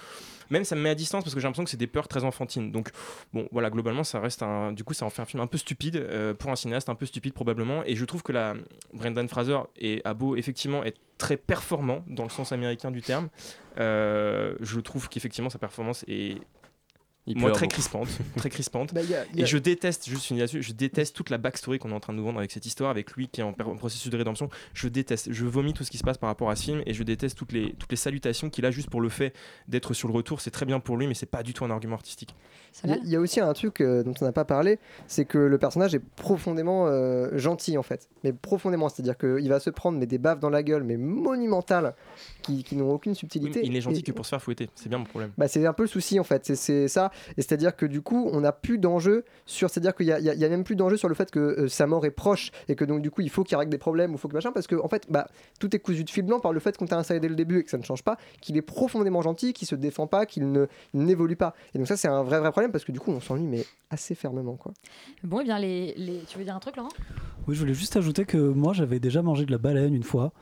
même ça me met à distance parce que j'ai l'impression que c'est des peurs très enfantines. Donc bon voilà, globalement ça reste un du coup ça en fait un film un peu stupide euh, pour un cinéaste un peu stupide probablement et je trouve que la Brendan Fraser est à beau effectivement être très performant dans le sens américain du terme. Euh, je trouve qu'effectivement sa performance est Il moi pleure très beaucoup. crispante, très crispante. Bah, y a- y a- Et je déteste, juste fini là-dessus, je déteste toute la backstory qu'on est en train de nous vendre avec cette histoire, avec lui qui est en, processus de rédemption. Je déteste, je vomis tout ce qui se passe par rapport à ce film et je déteste toutes les, toutes les salutations qu'il a juste pour le fait d'être sur le retour. C'est très bien pour lui, mais c'est pas du tout un argument artistique. Il y, a- il y a aussi un truc euh, dont on n'a pas parlé, c'est que le personnage est profondément euh, gentil en fait, mais profondément, c'est-à-dire qu'il va se prendre mais des baffes dans la gueule, mais monumentales, qui, qui n'ont aucune Oui, subtilité. il n'est gentil Et- que pour se faire fouetter, c'est bien mon problème. bah, c'est un peu le souci en fait, c'est- c'est ça. Et c'est-à-dire que du coup, on n'a plus d'enjeu sur. C'est-à-dire qu'il y a, même plus d'enjeu sur le fait que euh, sa mort est proche et que donc du coup, il faut qu'il règle des problèmes ou faut que machin, parce que en fait, bah, tout est cousu de fil blanc par le fait qu'on t'a installé dès le début et que ça ne change pas, qu'il est profondément gentil, qu'il se défend pas, qu'il ne n'évolue pas. Et donc ça, c'est un vrai vrai problème parce que du coup, on s'ennuie mais assez fermement quoi. Bon, et bien, les, les... tu veux dire un truc, Laurent? Oui, je voulais juste ajouter que moi j'avais déjà mangé de la baleine une fois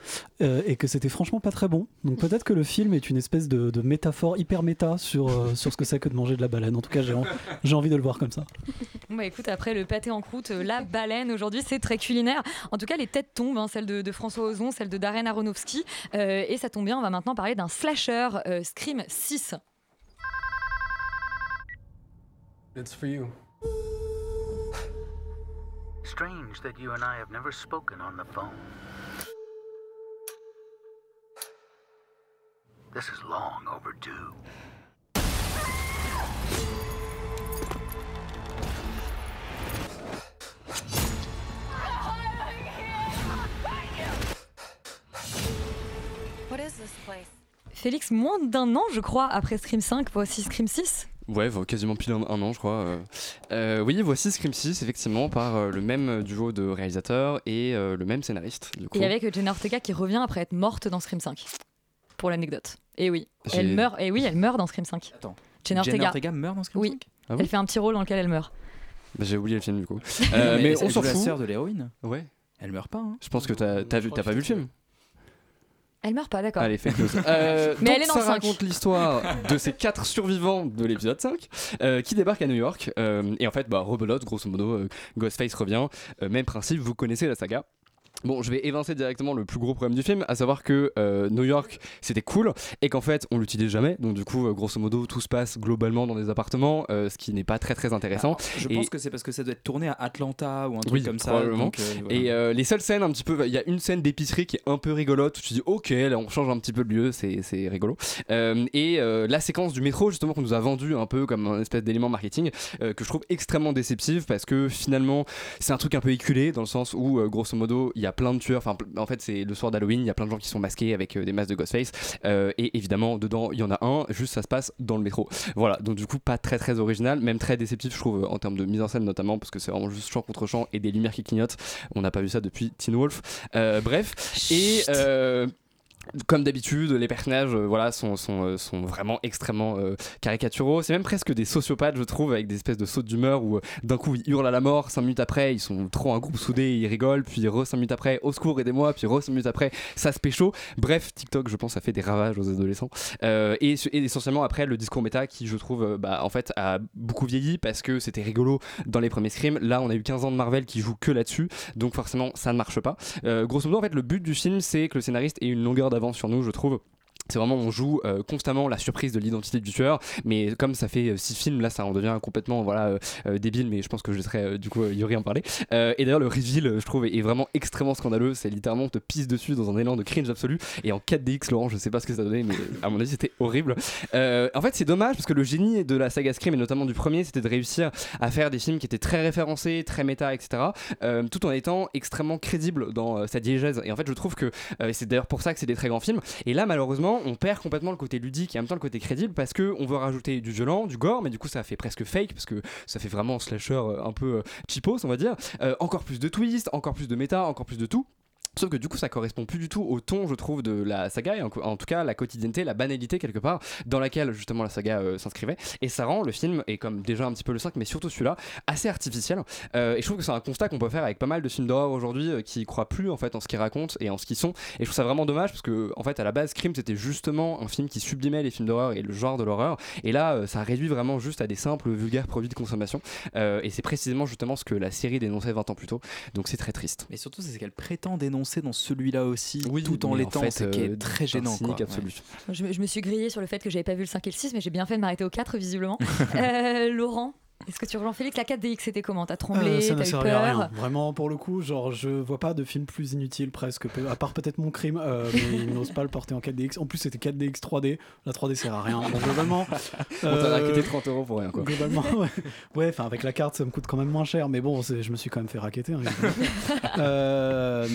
euh, et que c'était franchement pas très bon. Donc peut-être que le film est une espèce de, de métaphore hyper méta sur, euh, sur ce que c'est que de manger de la baleine. En tout cas, j'ai en- j'ai envie de le voir comme ça. Bon, bah écoute, après le pâté en croûte, euh, la baleine, aujourd'hui, c'est très culinaire. En tout cas, les têtes tombent, hein, celle de, de François Ozon, celle de Darren Aronofsky. Euh, et ça tombe bien, on va maintenant parler d'un slasher, euh, Scream 6. It's for you. Strange that you and I have never spoken on the phone. This is long overdue. Félix, moins d'un an, je crois, après Scream 5, voici Scream 6. Ouais, quasiment pile un, un an, je crois. euh. Euh, oui, voici Scream 6, effectivement, par euh, le même duo de réalisateurs et euh, le même scénariste. Du coup. Et avec Jenna Ortega qui revient après être morte dans Scream 5. Pour l'anecdote. Et oui, elle meurt. Et oui, elle meurt dans Scream 5. Attends. Jenna Jenna Ortega. Ortega meurt dans Scream Oui. 5? Ah bon? elle fait un petit rôle dans lequel elle meurt. Bah, J'ai oublié le film, du coup. mais Euh, mais on s'en joue la fout. sœur de l'héroïne? Ouais. Elle meurt pas. Hein. Je pense que t'as pas vu le film. Elle meurt pas, d'accord. Allez, fake news. Euh, Mais donc elle est dans ça le 5. raconte l'histoire de ces quatre survivants de l'épisode 5 euh, qui débarquent à New York. euh, et en fait, bah, rebelote, grosso modo, Ghostface revient. Même principe, vous connaissez la saga. Bon, je vais évincer directement le plus gros problème du film, à savoir que euh, New York c'était cool et qu'en fait on l'utilise jamais. Donc du coup, euh, grosso modo, tout se passe globalement dans des appartements, euh, ce qui n'est pas très très intéressant. Je Et- pense que c'est parce que ça doit être tourné à Atlanta ou un truc oui, comme ça. probablement. donc, voilà. Et les seules scènes un petit peu, il y a une scène d'épicerie qui est un peu rigolote. où Tu dis ok, là on change un petit peu de lieu, c'est c'est rigolo. Et la séquence du métro justement qu'on nous a vendu un peu comme un espèce d'élément marketing que je trouve extrêmement déceptive parce que finalement c'est un truc un peu éculé dans le sens où grosso modo il y a plein de tueurs. Enfin en fait c'est le soir d'Halloween, il y a plein de gens qui sont masqués avec euh, des masques de Ghostface Euh, et évidemment dedans il y en a un. Juste ça se passe dans le métro. Voilà donc du coup pas très très original, même très déceptif je trouve en termes de mise en scène notamment parce que c'est vraiment juste champ contre champ et des lumières qui clignotent. On n'a pas vu ça depuis Teen Wolf. Euh, bref. Et. Comme d'habitude, les personnages euh, voilà, sont, sont, euh, sont vraiment extrêmement euh, caricaturaux. C'est même presque des sociopathes, je trouve, avec des espèces de sautes d'humeur où euh, d'un coup ils hurlent à la mort, 5 minutes après ils sont trop un groupe soudé, ils rigolent, puis re 5 minutes après, au secours, aidez-moi, puis re 5 minutes après, ça se pécho. Bref, TikTok, je pense, a fait des ravages aux adolescents. Et, essentiellement après, le discours méta qui, je trouve, bah, en fait, a beaucoup vieilli parce que c'était rigolo dans les premiers Scream. Là, on a eu 15 ans de Marvel qui joue que là-dessus, donc forcément, ça ne marche pas. Grosso modo, en fait, le but du film, c'est que le scénariste ait une longueur d'avance sur nous, je trouve. C'est vraiment, on joue euh, constamment la surprise de l'identité du tueur, mais comme ça fait 6 films, là ça en devient complètement voilà, euh, euh, débile, mais je pense que je laisserai euh, du coup euh, Yuri en parler. Euh, et d'ailleurs, le reveal, euh, je trouve, est, vraiment extrêmement scandaleux. C'est littéralement, on te pisse dessus dans un élan de cringe absolu. Et en 4DX, Laurent, je sais pas ce que ça donnait, mais à mon avis, c'était horrible. Euh, en fait, c'est dommage parce que le génie de la saga Scream, et notamment du premier, c'était de réussir à faire des films qui étaient très référencés, très méta, etc., euh, tout en étant extrêmement crédibles dans euh, sa diégèse. Et en fait, je trouve que euh, c'est d'ailleurs pour ça que c'est des très grands films. Et là, malheureusement, on perd complètement le côté ludique et en même temps le côté crédible parce que on veut rajouter du violent, du gore, mais du coup, ça fait presque fake parce que ça fait vraiment slasher euh, un peu euh, cheapos, on va dire. Euh, encore plus de twists, encore plus de méta, encore plus de tout. Sauf que du coup, ça correspond plus du tout au ton, je trouve, de la saga, et en, tout cas la quotidienneté, la banalité quelque part, dans laquelle justement la saga euh, s'inscrivait. Et ça rend le film, et comme déjà un petit peu le 5, mais surtout celui-là, assez artificiel. Euh, et je trouve que c'est un constat qu'on peut faire avec pas mal de films d'horreur aujourd'hui euh, qui croient plus en fait en ce qu'ils racontent et en ce qu'ils sont. Et je trouve ça vraiment dommage parce que, en fait, à la base, Scream c'était justement un film qui sublimait les films d'horreur et le genre de l'horreur. Et là, euh, ça réduit vraiment juste à des simples, vulgaires produits de consommation. Et c'est précisément justement ce que la série dénonçait 20 ans plus tôt. Donc c'est très triste. Mais surtout, c'est ce qu'elle prétend dénoncer dans celui-là aussi, Oui, tout en mais en l'étant, fait, ce qui euh, est très d'un gênant. cynique quoi. absolu. Ouais. Je, me- je me suis grillée sur le fait que j'avais pas vu le 5 et le 6, mais j'ai bien fait de m'arrêter au 4, visiblement. Euh, Laurent, est-ce que tu rejoins Félix La 4DX, c'était comment? T'as tremblé Euh, ça ne servait à rien. Vraiment, pour le coup, genre, je vois pas de film plus inutile presque, peu- à part peut-être mon crime, euh, mais ils n'osent pas le porter en 4DX. En plus, c'était 4DX 3D. La 3D sert à rien. Donc, globalement. On t'a raquetté 30 euros pour rien, quoi. Globalement, ouais. Ouais, enfin, avec la carte, ça me coûte quand même moins cher, mais bon, je me suis quand même fait raqueter. hein. Euh,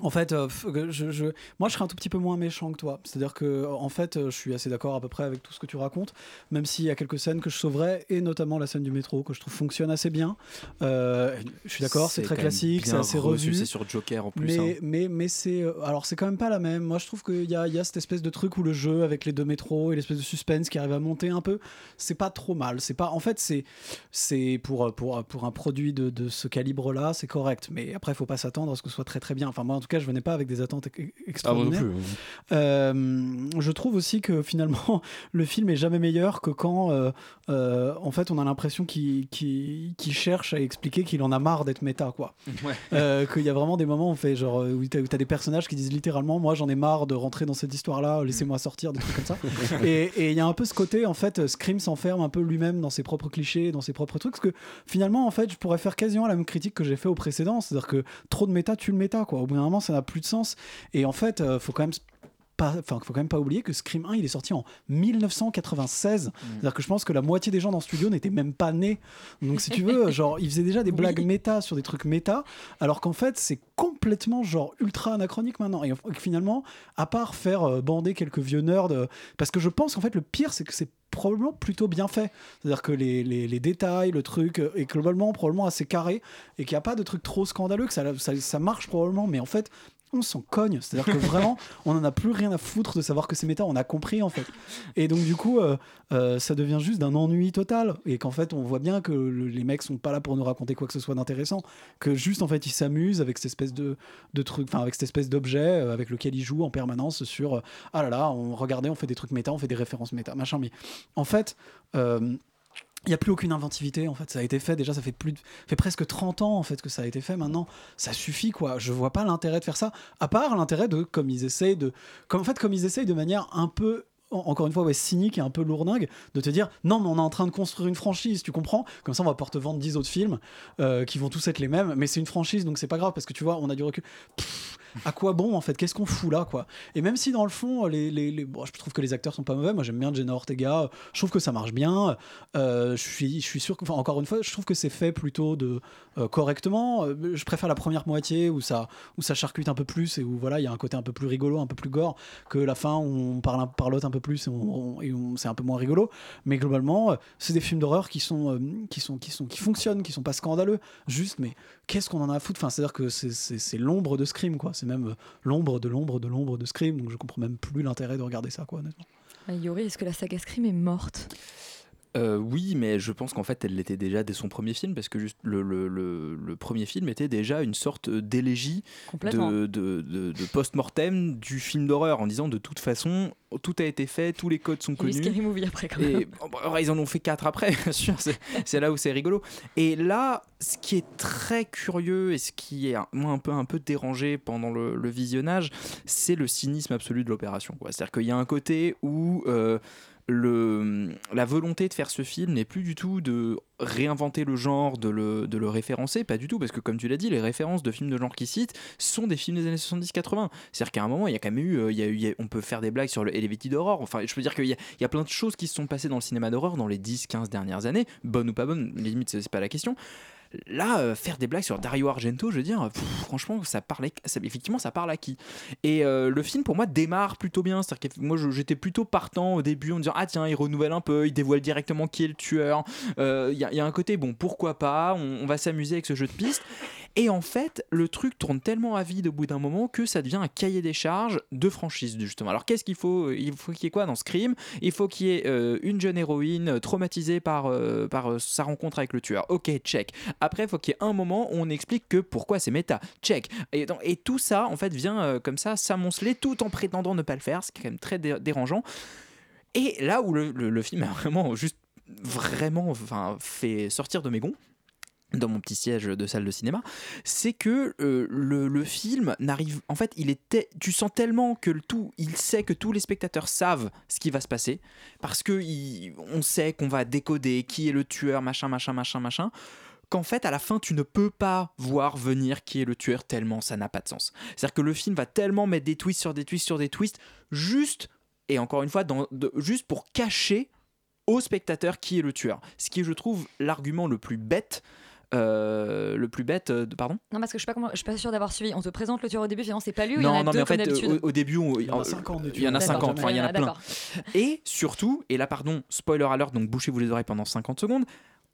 En fait, euh, je, je- moi je serais un tout petit peu moins méchant que toi. C'est-à-dire que, en fait, euh, je suis assez d'accord à peu près avec tout ce que tu racontes, même s'il y a quelques scènes que je sauverais, et notamment la scène du métro que je trouve fonctionne assez bien. Euh, je suis d'accord, c'est très classique, c'est assez revu. C'est sur Joker en plus. Mais, hein. mais, mais c'est. Alors, c'est quand même pas la même. Moi, je trouve qu'il y a, y a cette espèce de truc où le jeu avec les deux métros et l'espèce de suspense qui arrive à monter un peu, c'est pas trop mal. C'est pas. En fait, c'est. C'est pour, pour, pour un produit de, de ce calibre-là, c'est correct. Mais après, il faut pas s'attendre à ce que ce soit très très bien. Enfin, moi, tout cas, je venais pas avec des attentes e- Ah, moi non extraordinaires. plus. Euh, je trouve aussi que finalement le film est jamais meilleur que quand euh, euh, en fait on a l'impression qu'il qu'il cherche à expliquer qu'il en a marre d'être méta quoi. Ouais. Qu'il y a vraiment des moments où on fait genre où où t'as des personnages qui disent littéralement moi j'en ai marre de rentrer dans cette histoire là laissez-moi sortir des trucs comme ça et et il y a un peu ce côté en fait Scream s'enferme un peu lui-même dans ses propres clichés dans ses propres trucs parce que finalement en fait je pourrais faire quasiment la même critique que j'ai fait au précédent c'est-à-dire que trop de méta tue le méta quoi au bout d'un ça n'a plus de sens. Et en fait euh, faut quand même pas, enfin, faut quand même pas oublier que Scream 1 il est sorti en 1996 c'est-à-dire que je pense que la moitié des gens dans le studio n'étaient même pas nés. Donc si tu veux genre ils faisaient déjà des blagues méta sur des trucs méta alors qu'en fait c'est complètement genre ultra anachronique maintenant. Et finalement à part faire euh, bander quelques vieux nerds euh, parce que je pense qu'en fait le pire c'est que c'est probablement plutôt bien fait. C'est-à-dire que les, les- les détails le truc euh, est globalement probablement assez carré et qu'il n'y a pas de truc trop scandaleux que ça, ça, ça marche probablement mais en fait on s'en cogne. C'est-à-dire que vraiment, on n'en a plus rien à foutre de savoir que c'est méta, on a compris en fait. Et donc du coup, euh, euh, ça devient juste d'un ennui total. Et qu'en fait, on voit bien que le- les mecs sont pas là pour nous raconter quoi que ce soit d'intéressant, que juste en fait, ils s'amusent avec cette espèce de, de truc, enfin avec cette espèce d'objet euh, avec lequel ils jouent en permanence sur, ah là là, on regardez, on fait des trucs méta, on fait des références méta, machin. Mais en fait. Il n'y a plus aucune inventivité en fait. Ça a été fait déjà ça fait presque 30 ans en fait que ça a été fait. Maintenant ça suffit quoi. Je vois pas l'intérêt de faire ça à part l'intérêt de comme ils essayent de comme fait comme ils essayent de manière un peu en- encore une fois ouais, cynique et un peu lourdingue de te dire non mais on est en train de construire une franchise tu comprends? Comme ça on va pouvoir te vendre 10 autres films euh, qui vont tous être les mêmes mais c'est une franchise donc c'est pas grave parce que tu vois on a du recul à quoi bon en fait? Qu'est-ce qu'on fout là quoi? Et même si dans le fond, je trouve que les acteurs sont pas mauvais. Moi j'aime bien Jenna Ortega. Je trouve que ça marche bien. Euh, je suis, je sûr que, enfin, encore une fois, je trouve que c'est fait plutôt de euh, correctement. Euh, Je préfère la première moitié où ça, charcute un peu plus et où voilà, il y a un côté un peu plus rigolo, un peu plus gore que la fin où on parle un, peu plus et, on, c'est un peu moins rigolo. Mais globalement, c'est des films d'horreur qui sont, qui sont, qui sont, qui fonctionnent, qui sont pas scandaleux. Juste, mais qu'est-ce qu'on en a à foutre? Enfin, c'est-à-dire que c'est l'ombre de Scream, quoi. C'est même euh, l'ombre de l'ombre de l'ombre de Scream, donc je comprends même plus l'intérêt de regarder ça, quoi, honnêtement. Euh, Yori, est-ce que la saga Scream est morte? Euh, oui, mais je pense qu'en fait, elle l'était déjà dès son premier film, parce que juste le, le- le- le premier film était déjà une sorte d'élégie de, de, de- de post-mortem du film d'horreur, en disant de toute façon, tout a été fait, tous les codes sont connus. Scary Movie après quand même. ils en ont fait quatre après, bien sûr, c'est là où c'est rigolo. Et là, ce qui est très curieux et ce qui est un- moi un peu, un peu dérangé pendant le, visionnage, c'est le cynisme absolu de l'opération. C'est-à-dire qu'il y a un côté où euh, la volonté de faire ce film n'est plus du tout de réinventer le genre, de le, de le référencer, pas du tout, parce que comme tu l'as dit, les références de films de genre qui citent sont des films des années 70-80. C'est-à-dire qu'à un moment, il y a quand même eu, euh, on peut faire des blagues sur le Elevated d'horreur. Enfin, je veux dire qu'il y, y a plein de choses qui se sont passées dans le cinéma d'horreur dans les 10-15 dernières années, bonnes ou pas bonnes, limite, c'est pas la question. Là, euh, faire des blagues sur Dario Argento, je veux dire, franchement, ça parlait, effectivement, ça parle à qui? Et euh, le film, pour moi, démarre plutôt bien. C'est-à-dire que moi, j'étais plutôt partant au début en me disant Ah, tiens, il renouvelle un peu, il dévoile directement qui est le tueur. Euh, Il y, a- il y a un côté, bon, pourquoi pas, on, on va s'amuser avec ce jeu de piste. Et en fait, le truc tourne tellement à vide au bout d'un moment que ça devient un cahier des charges de franchise, justement. Alors, qu'est-ce qu'il faut Il faut qu'il y ait quoi dans Scream? Il faut qu'il y ait euh, une jeune héroïne euh, traumatisée par, euh, euh, sa rencontre avec le tueur. Ok, check. Après, il faut qu'il y ait un moment où on explique que pourquoi c'est méta. Check. Et, tout ça, en fait, vient euh, comme ça s'amonceler tout en prétendant ne pas le faire, ce qui est quand même très dé- dérangeant. Et là où le, film a vraiment juste vraiment fait sortir de mes gonds dans mon petit siège de salle de cinéma, c'est que euh, le, film n'arrive. En fait, il était. Tu sens tellement que le tout. Il sait que tous les spectateurs savent ce qui va se passer. Parce que on sait qu'on va décoder qui est le tueur, machin, machin, machin, machin. Qu'en fait, à la fin, tu ne peux pas voir venir qui est le tueur tellement ça n'a pas de sens. C'est-à-dire que le film va tellement mettre des twists sur des twists sur des twists, juste. Et encore une fois, juste pour cacher au spectateur qui est le tueur. Ce qui je trouve, l'argument le plus bête. Euh, le plus bête, euh, pardon? Non, parce que je suis pas, comment- je suis pas sûre d'avoir suivi. On te présente le tueur au début, finalement, c'est pas lui ou il y en Non, a non, deux mais en comme fait, au, au début, on- Il y en a 50 il y en a D'accord. 50, enfin, il y en a plein. Et surtout, et là, pardon, spoiler alert, donc bouchez-vous les oreilles pendant 50 secondes,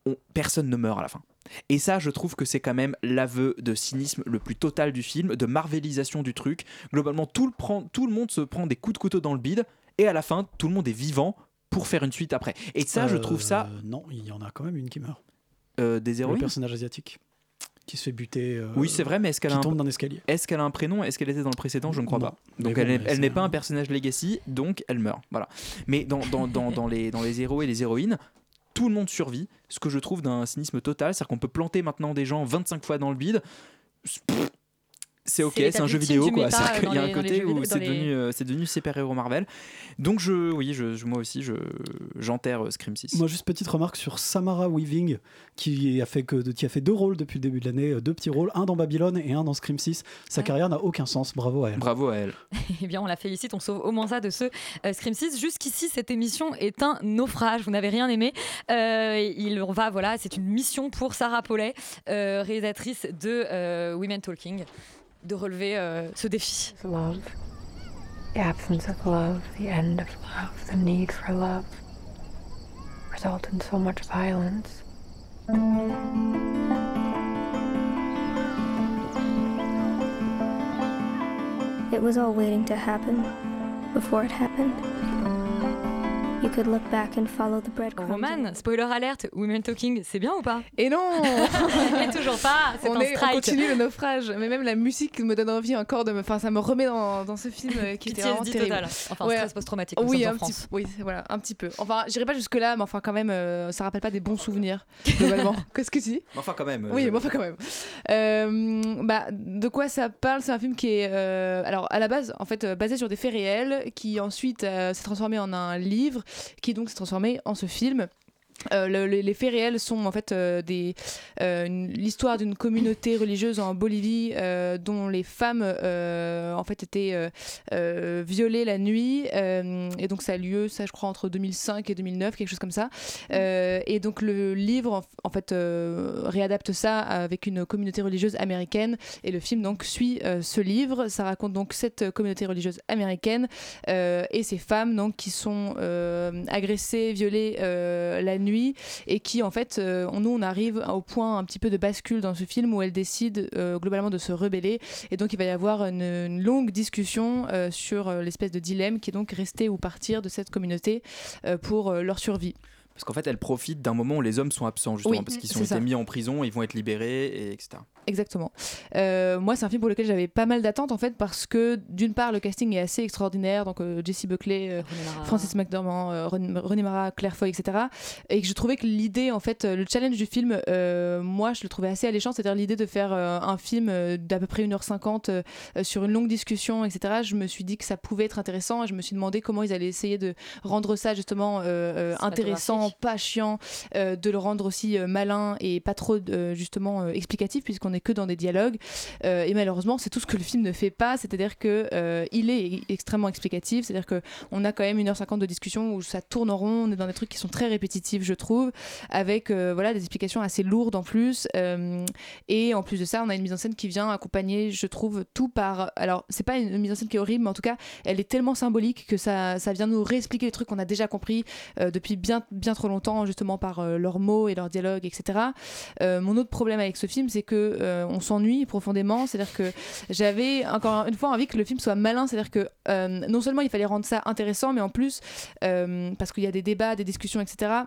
on- personne ne meurt à la fin. Et ça, je trouve que c'est quand même l'aveu de cynisme le plus total du film, de marvelisation du truc. Globalement, tout le, prend, tout le monde se prend des coups de couteau dans le bide, et à la fin, tout le monde est vivant pour faire une suite après. Et ça, je trouve ça Euh, Non, il y en a quand même une qui meurt. Euh, des Le héroïnes. personnage asiatique qui se fait buter. euh, Oui, c'est vrai, mais est-ce qu'elle un... tombe d'un escalier. Est-ce qu'elle a un prénom Est-ce qu'elle était dans le précédent Je ne crois Non. pas. Donc elle n'est elle pas un- un personnage legacy, donc elle meurt. Voilà. Mais dans, dans, dans, dans les, dans les héros et les héroïnes, tout le monde survit. Ce que je trouve d'un cynisme total, c'est-à-dire qu'on peut planter maintenant des gens 25 fois dans le bide. Pff, C'est ok, C'est un jeu vidéo quoi. C'est-à-dire qu'il y a un côté où c'est devenu, euh, c'est devenu super-héros Marvel. Donc je, oui, je, je- moi aussi, je, j'enterre euh, Scream 6. Moi, juste petite remarque sur Samara Weaving, qui a fait, que, qui a fait deux rôles depuis le début de l'année, euh, deux petits rôles, un dans Babylone et un dans Scream 6. Sa carrière n'a aucun sens, bravo à elle. Bravo à elle. Eh bien, on la félicite, on sauve au moins ça de ce euh, Scream 6. Jusqu'ici, cette émission est un naufrage, vous n'avez rien aimé. Euh, il on va, voilà, c'est une mission pour Sarah Paulet, euh, réalisatrice de euh, Women Talking, de relever euh, ce défi. Love. The absence of love, the end of love, the need for love result in so much violence. It was all waiting to happen before it happened. You could look back and follow the breadcrumbs. Roman, spoiler alerte, Women Talking, c'est bien ou pas? Et non Et toujours pas, c'est on, un est- on strike. continue le naufrage, mais même la musique me donne envie encore de me. Enfin, ça me remet dans, dans ce film euh, qui était vraiment terrible. total. Enfin, stress post-traumatique, Oui, en un petit, France. oui, voilà, un petit peu. Enfin, j'irai pas jusque là, mais enfin, quand même, euh, ça rappelle pas des bons souvenirs globalement. Qu'est-ce que tu dis Enfin, quand même. Oui, je- mais enfin quand même. Euh, bah, de quoi ça parle? C'est un film qui est, euh, alors à la base, en fait, euh, basé sur des faits réels, qui ensuite euh, s'est transformé en un livre, qui donc s'est transformé en ce film. Euh, le- le- les faits réels sont en fait euh, euh, l'histoire d'une communauté religieuse en Bolivie dont les femmes en fait étaient violées la nuit. Et donc ça a lieu ça je crois entre 2005 et 2009 quelque chose comme ça. Et donc le livre en, fait réadapte ça avec une communauté religieuse américaine. Et le film donc suit ce livre. Ça raconte donc cette communauté religieuse américaine et ces femmes donc qui sont agressées violées la nuit et qui en fait, euh, nous on arrive au point un petit peu de bascule dans ce film où elle décide euh, globalement de se rebeller et donc il va y avoir une, longue discussion euh, sur l'espèce de dilemme qui est donc rester ou partir de cette communauté pour leur survie. Parce qu'en fait, elle profite d'un moment où les hommes sont absents, justement, Oui, parce qu'ils ont été ça. mis en prison, ils vont être libérés, et etc. Exactement. Euh, moi, c'est un film pour lequel j'avais pas mal d'attentes en fait parce que d'une part le casting est assez extraordinaire, donc euh, Jessie Buckley, euh, Francis McDormand, euh, Ren- René Mara, Claire Foy, etc. Et que je trouvais que l'idée, en fait, le challenge du film, euh, moi, je le trouvais assez alléchant, c'est-à-dire l'idée de faire euh, un film d'à peu près 1h50 euh, euh, sur une longue discussion, etc. Je me suis dit que ça pouvait être intéressant et je me suis demandé comment ils allaient essayer de rendre ça justement euh, pas chiant, euh, de le rendre aussi euh, malin et pas trop euh, justement explicatif puisqu'on est que dans des dialogues. Et malheureusement, c'est tout ce que le film ne fait pas, c'est-à-dire que il est extrêmement explicatif, c'est-à-dire que on a quand même 1h50 de discussion où ça tourne en rond, on est dans des trucs qui sont très répétitifs, je trouve, avec voilà des explications assez lourdes en plus. Et en plus de ça, on a une mise en scène qui vient accompagner, je trouve, tout par. Alors, c'est pas une mise en scène qui est horrible, mais en tout cas, elle est tellement symbolique que ça, ça vient nous réexpliquer les trucs qu'on a déjà compris depuis bien, bien trop longtemps, justement par euh, leurs mots et leurs dialogues, etc. Euh, mon autre problème avec ce film, c'est que euh, on s'ennuie profondément. C'est-à-dire que j'avais encore une fois envie que le film soit malin. C'est-à-dire que non seulement il fallait rendre ça intéressant, mais en plus, parce qu'il y a des débats, des discussions, etc.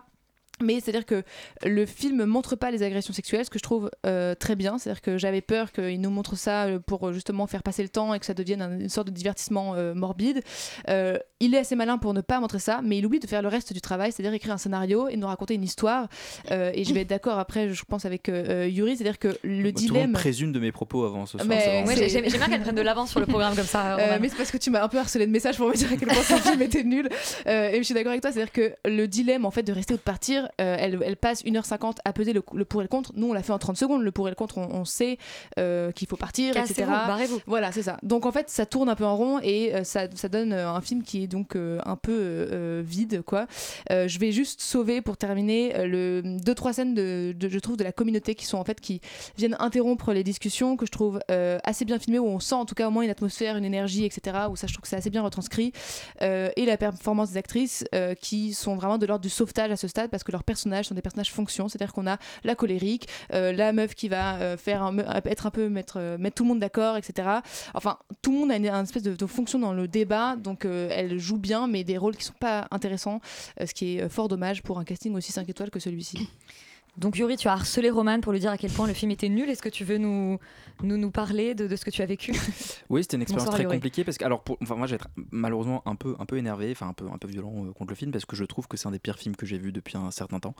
Mais c'est-à-dire que le film montre pas les agressions sexuelles, ce que je trouve euh, très bien. C'est-à-dire que j'avais peur qu'il nous montre ça euh, pour euh, justement faire passer le temps et que ça devienne un- une sorte de divertissement euh, morbide. Euh, il est assez malin pour ne pas montrer ça, mais il oublie de faire le reste du travail, c'est-à-dire écrire un scénario et nous raconter une histoire. Euh, et je vais être d'accord après, je pense, avec Yuri, c'est-à-dire que le Tout le monde dilemme. présume de mes propos avant ce soir. Mais Ouais, J'aime bien qu'elle prenne de l'avance sur le programme comme ça. Euh, mais c'est parce que tu m'as un peu harcelé de messages pour me dire à quel point ce film était nul. Euh, et je suis d'accord avec toi, c'est-à-dire que le dilemme en fait de rester ou de partir, elle, elle passe 1h50 à peser le, le pour et le contre. Nous, on l'a fait en 30 secondes. Le pour et le contre, on, on sait euh, qu'il faut partir, etc. Barrez-vous. Voilà, c'est ça. Donc en fait, ça tourne un peu en rond et euh, ça, ça donne euh, un film qui est donc euh, un peu euh, euh, vide, quoi. Euh, je vais juste sauver pour terminer euh, le deux trois scènes de, de- je trouve de la communauté qui sont en fait qui viennent interrompre les discussions que je trouve euh, assez bien filmées où on sent en tout cas au moins une atmosphère, une énergie, etc. Où ça, je trouve que c'est assez bien retranscrit Euh, et la performance des actrices euh, qui sont vraiment de l'ordre du sauvetage à ce stade parce que personnages sont des personnages fonction, c'est-à-dire qu'on a la colérique, euh, la meuf qui va euh, faire être un peu mettre, euh, mettre tout le monde d'accord, etc. Enfin, tout le monde a une, espèce de, fonction dans le débat, donc elle joue bien, mais des rôles qui sont pas intéressants, ce qui est fort dommage pour un casting aussi 5 étoiles que celui-ci. Donc Yuri, tu as harcelé Roman pour lui dire à quel point le film était nul. Est-ce que tu veux nous, nous, nous parler de, de ce que tu as vécu? Oui, c'était une expérience Bonsoir, très Yuri. compliquée parce que alors pour, enfin moi j'ai malheureusement un peu un peu énervé, enfin un peu un peu violent euh, contre le film parce que je trouve que c'est un des pires films que j'ai vu depuis un certain temps.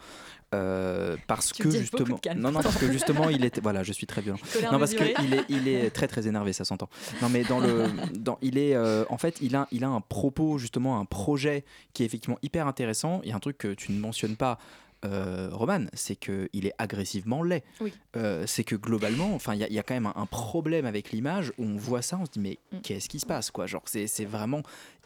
Euh, parce Tu que justement non non parce que justement il était voilà je suis très violent. Non parce que il est il est très très énervé ça s'entend. Non mais dans le dans il est euh, en fait il a il a un propos justement un projet qui est effectivement hyper intéressant. Il y a un truc que tu ne mentionnes pas. Euh, Roman, c'est qu'il est agressivement laid. Oui. Euh, c'est que globalement, enfin, il y, a- il y a quand même un, un problème avec l'image où on voit ça, on se dit mais Mm. qu'est-ce qui se passe quoi? Genre c'est vraiment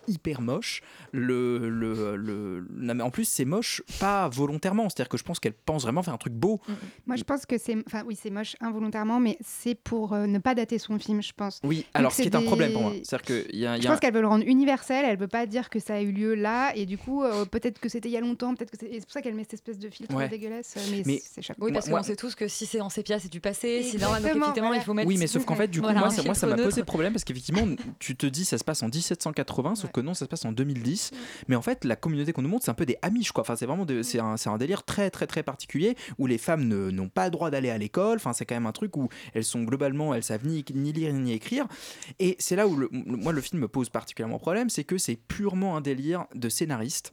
hyper moche. Le, le, le- non, mais en plus c'est moche pas volontairement, c'est-à-dire que je pense qu'elle pense vraiment faire un truc beau. Moi, je pense que c'est. Enfin, oui, c'est moche involontairement, mais c'est pour euh, ne pas dater son film, je pense. Oui, Donc, alors ce qui c'est est un des- problème pour moi, c'est-à-dire que il y a, y Je a pense qu'elle veut le rendre universel, elle veut pas dire que ça a eu lieu là, et du coup, euh, peut-être que c'était il y a longtemps, peut-être que c'est et c'est pour ça qu'elle met cette espèce de filtre Ouais. dégueulasse, euh, mais, Mais- c'est chaque Oui, parce qu'on sait tous que si c'est en sépia, c'est du passé. Si donc effectivement, voilà. il faut mettre. Oui, mais sauf qu'en fait, du coup, Voilà, moi, un ça, m'a posé problème parce qu'effectivement, tu te dis ça se passe en 1780, sauf que non, ça se passe en 2010. Mais en fait, la communauté qu'on nous montre, c'est un peu des Amish, quoi. Enfin, c'est vraiment de- c'est un, délire très, très, très particulier où les femmes ne- n'ont pas le droit d'aller à l'école. Enfin, c'est quand même un truc où elles sont globalement, elles savent ni, ni lire ni écrire. Et c'est là où, le- moi, le film me pose particulièrement problème, c'est que c'est purement un délire de scénariste.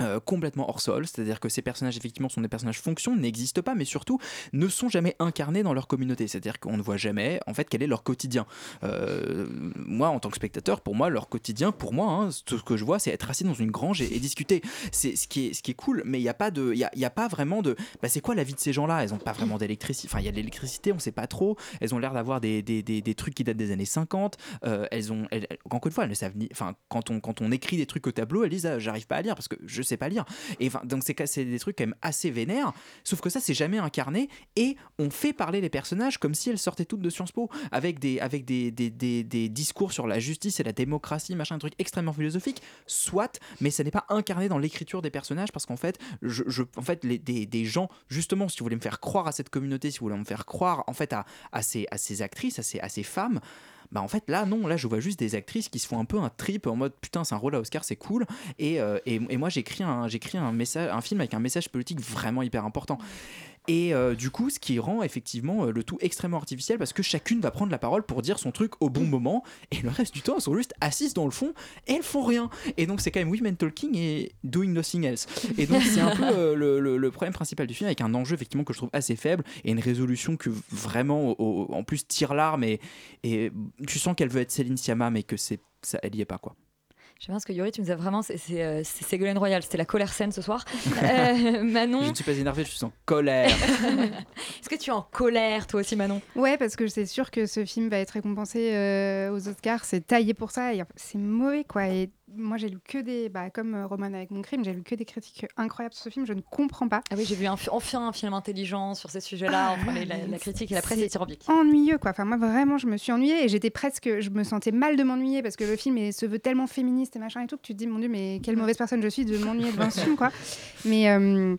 Euh, complètement hors sol, c'est-à-dire que ces personnages effectivement sont des personnages fonction, n'existent pas, mais surtout ne sont jamais incarnés dans leur communauté, c'est-à-dire qu'on ne voit jamais en fait quel est leur quotidien. Euh, moi, en tant que spectateur, pour moi, leur quotidien, pour moi, hein, tout ce que je vois, c'est être assis dans une grange et, discuter. C'est ce qui est ce qui est cool, mais il n'y a pas de, il y a, pas vraiment de, bah, c'est quoi la vie de ces gens-là? Elles n'ont pas vraiment d'électricité. Enfin, il y a de l'électricité, on sait pas trop. Elles ont l'air d'avoir des, des, des, des trucs qui datent des années 50. Euh, elles ont, encore une fois, elles ne savent ni, enfin, quand on quand on écrit des trucs au tableau, elles disent, ah, j'arrive pas à lire parce que je sais pas lire. Et donc c'est des trucs quand même assez vénères. Sauf que ça, c'est jamais incarné et on fait parler les personnages comme si elles sortaient toutes de Sciences Po avec des avec des, des- des discours sur la justice et la démocratie, machin, un truc extrêmement philosophique. Soit, mais ça n'est pas incarné dans l'écriture des personnages parce qu'en fait, je, je- en fait, les, des, des gens, justement, si vous voulez me faire croire à cette communauté, si vous voulez me faire croire en fait à, à ces à ces actrices, à ces à ces femmes. Bah en fait là non là je vois juste des actrices qui se font un peu un trip en mode putain c'est un rôle à Oscar c'est cool. Et, euh, moi j'écris un j'écris un message un film avec un message politique vraiment hyper important et euh, du coup, ce qui rend effectivement euh, le tout extrêmement artificiel parce que chacune va prendre la parole pour dire son truc au bon moment et le reste du temps, elles sont juste assises dans le fond et elles font rien. Et donc, c'est quand même Women Talking et Doing Nothing Else. Et donc, c'est un peu euh, le, le- le problème principal du film avec un enjeu effectivement que je trouve assez faible et une résolution que vraiment, au- au- en plus, tire l'arme et, et tu sens qu'elle veut être Céline Sciamma mais que c'est ça, elle y est pas quoi. J'aime bien ce que Yuri, tu nous as vraiment. C'est euh, c'est Ségolène Royal, c'était la colère scène ce soir. Euh, Manon. Je ne suis pas énervé, je suis en colère. Est-ce que tu es en colère, toi aussi, Manon? Ouais, parce que c'est sûr que ce film va être récompensé euh, aux Oscars. C'est taillé pour ça. et C'est mauvais, quoi. Et moi, j'ai lu que des. Bah, comme euh, Roman avec mon crime, j'ai lu que des critiques incroyables sur ce film. Je ne comprends pas. Ah oui, j'ai vu un, fi- enfin un film intelligent sur ces sujets-là. Enfin, les- la, la critique et la presse est ennuyeux quoi. Enfin moi vraiment je me suis ennuyée et j'étais presque je me sentais mal de m'ennuyer parce que le film est- se veut tellement féministe et machin et tout que tu te dis mon dieu mais quelle mauvaise personne je suis de m'ennuyer devant ce film quoi. Mais euh,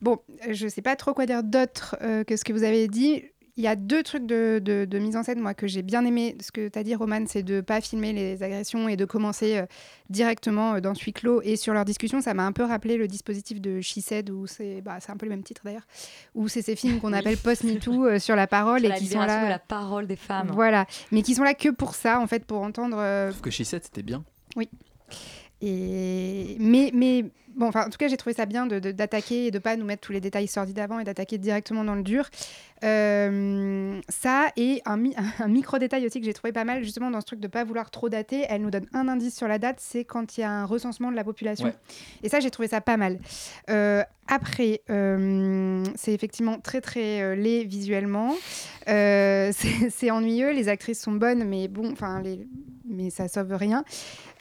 bon je sais pas trop quoi dire d'autre euh, que ce que vous avez dit. Il y a deux trucs de, de- de mise en scène, moi, que j'ai bien aimé. Ce que tu as dit, Roman, c'est de pas filmer les agressions et de commencer euh, directement euh, dans ce huis clos. Et sur leur discussion, ça m'a un peu rappelé le dispositif de She Said, où c'est bah, un peu le même titre d'ailleurs, où c'est ces films qu'on Oui. appelle post-MeToo euh, sur la parole Sur et la qui sont là. de la parole des femmes. Voilà, mais qui sont là que pour ça, en fait, pour entendre. euh, Sauf que chez 7 c'était bien. Oui. Et mais mais bon, enfin, en tout cas, j'ai trouvé ça bien de- de- d'attaquer et de pas nous mettre tous les détails sordides avant et d'attaquer directement dans le dur. Euh, ça et un, mi- un micro détail aussi que j'ai trouvé pas mal justement dans ce truc de pas vouloir trop dater. Elle nous donne un indice sur la date, c'est quand il y a un recensement de la population. Ouais. Et ça, j'ai trouvé ça pas mal. Euh, après, euh, c'est effectivement très très laid visuellement. C'est ennuyeux. Les actrices sont bonnes, mais bon, enfin, les... mais ça sauve rien.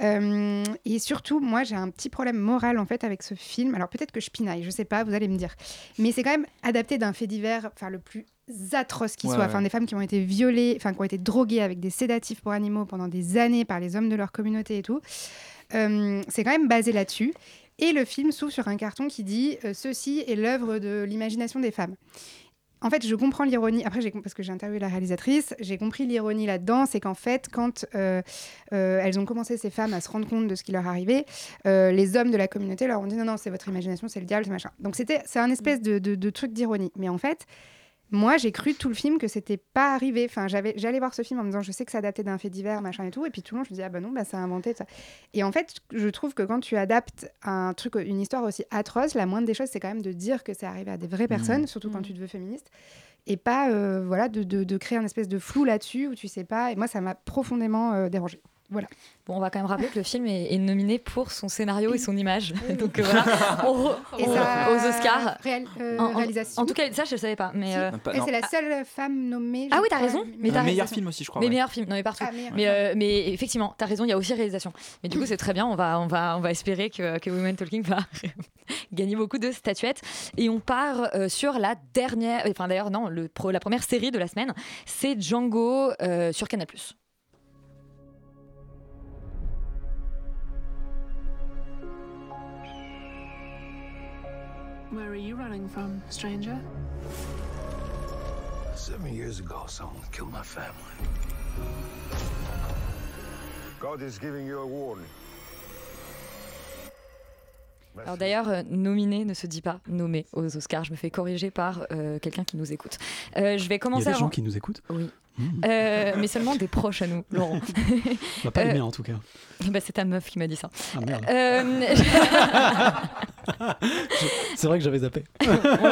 Euh, et surtout, moi, j'ai un petit problème moral en fait avec ce film. Alors peut-être que je pinaille, je sais pas, vous allez me dire. Mais c'est quand même adapté d'un fait divers, enfin le plus atroce qui Ouais, soit. ouais. Enfin, des femmes qui ont été violées, enfin qui ont été droguées avec des sédatifs pour animaux pendant des années par les hommes de leur communauté et tout. Euh, c'est quand même basé là-dessus. Et le film s'ouvre sur un carton qui dit euh, Ceci est l'œuvre de l'imagination des femmes. En fait, je comprends l'ironie. Après, j'ai parce que j'ai interviewé la réalisatrice, j'ai compris l'ironie là-dedans. C'est qu'en fait, quand euh, euh, elles ont commencé, ces femmes, à se rendre compte de ce qui leur arrivait, euh, les hommes de la communauté leur ont dit non, non, c'est votre imagination, c'est le diable, c'est machin. Donc, c'était, c'est un espèce de, de- de truc d'ironie. Mais en fait, moi, j'ai cru tout le film que c'était pas arrivé. Enfin, j'avais, j'allais voir ce film en me disant, je sais que ça datait d'un fait divers, machin et tout. Et puis tout le long, je me dis, ah bah non, bah, ça a inventé ça. Et en fait, je trouve que quand tu adaptes un truc, une histoire aussi atroce, la moindre des choses, c'est quand même de dire que c'est arrivé à des vraies personnes, surtout quand tu te veux féministe. Et pas, euh, voilà, de, de- de créer un espèce de flou là-dessus où tu sais pas. Et moi, ça m'a profondément euh, dérangé. Voilà. Bon, on va quand même rappeler que le film est, est nominé pour son scénario et son image. Donc euh, voilà, on re- Et on- ça- aux Oscars. Réal- euh, En- en- réalisation. En, tout cas, ça, je ne savais pas. Mais, Si. euh, Et c'est la seule femme nommée. Ah oui, t'as raison. mais- Mais t'as meilleur raison. film aussi, je crois. Mais ouais. meilleur film, non mais partout. Ah, mais, euh, mais effectivement, t'as raison, il y a aussi réalisation. Mais du coup, c'est très bien. On va, on va, on va espérer que, que Women Talking va gagner beaucoup de statuettes. Et on part euh, sur la dernière, enfin d'ailleurs non, le la première série de la semaine, c'est Django euh, sur Canal+. Where are you running from, stranger? Seven years ago, someone killed my family. God is giving you a warning. Alors d'ailleurs, euh, nominé ne se dit pas nommé aux Oscars. Je me fais corriger par euh, quelqu'un qui nous écoute. Euh, je vais Il y commencer. a des gens qui nous écoutent Oui. Euh, mais seulement des proches à nous, Laurent. Bah, Pas les Euh, miens en tout cas. bah, c'est ta meuf qui m'a dit ça. Ah, merde. Euh, C'est vrai que j'avais zappé.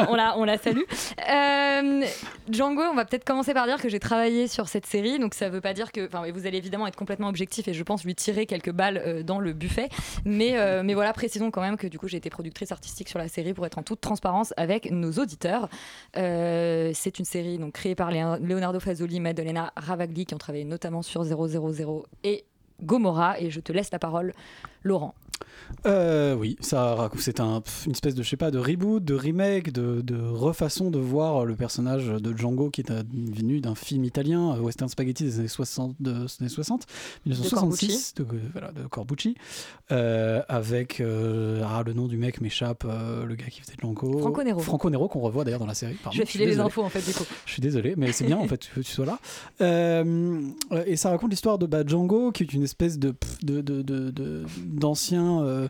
on, la, on la salue. Euh, Django, on va peut-être commencer par dire que j'ai travaillé sur cette série, donc ça veut pas dire que, enfin, vous allez évidemment être complètement objectif et je pense lui tirer quelques balles euh, dans le buffet, mais euh, mais voilà, précisons quand même que du coup j'ai été productrice artistique sur la série pour être en toute transparence avec nos auditeurs. C'est une série donc créée par Leonardo Fasoli, Maddalena Ravagli qui ont travaillé notamment sur 000 et Gomorrah et je te laisse la parole, Laurent. Euh, oui, ça c'est un, une espèce de, je sais pas, de reboot, de remake, de, de refaçon de voir le personnage de Django qui est euh, venu d'un film italien, euh, Western Spaghetti des années 60, de- des années 60 1966, de, voilà, de Corbucci, euh, avec, euh, ah, le nom du mec m'échappe, euh, le gars qui faisait Django. Franco Nero. Franco Nero, qu'on revoit d'ailleurs dans la série. pardon, Je vais filer les infos en fait du coup. Je suis désolé, mais c'est bien en fait que tu sois là. Euh, et ça raconte l'histoire de bah, Django, qui est une espèce de de- de- de- de- d'ancien, euh,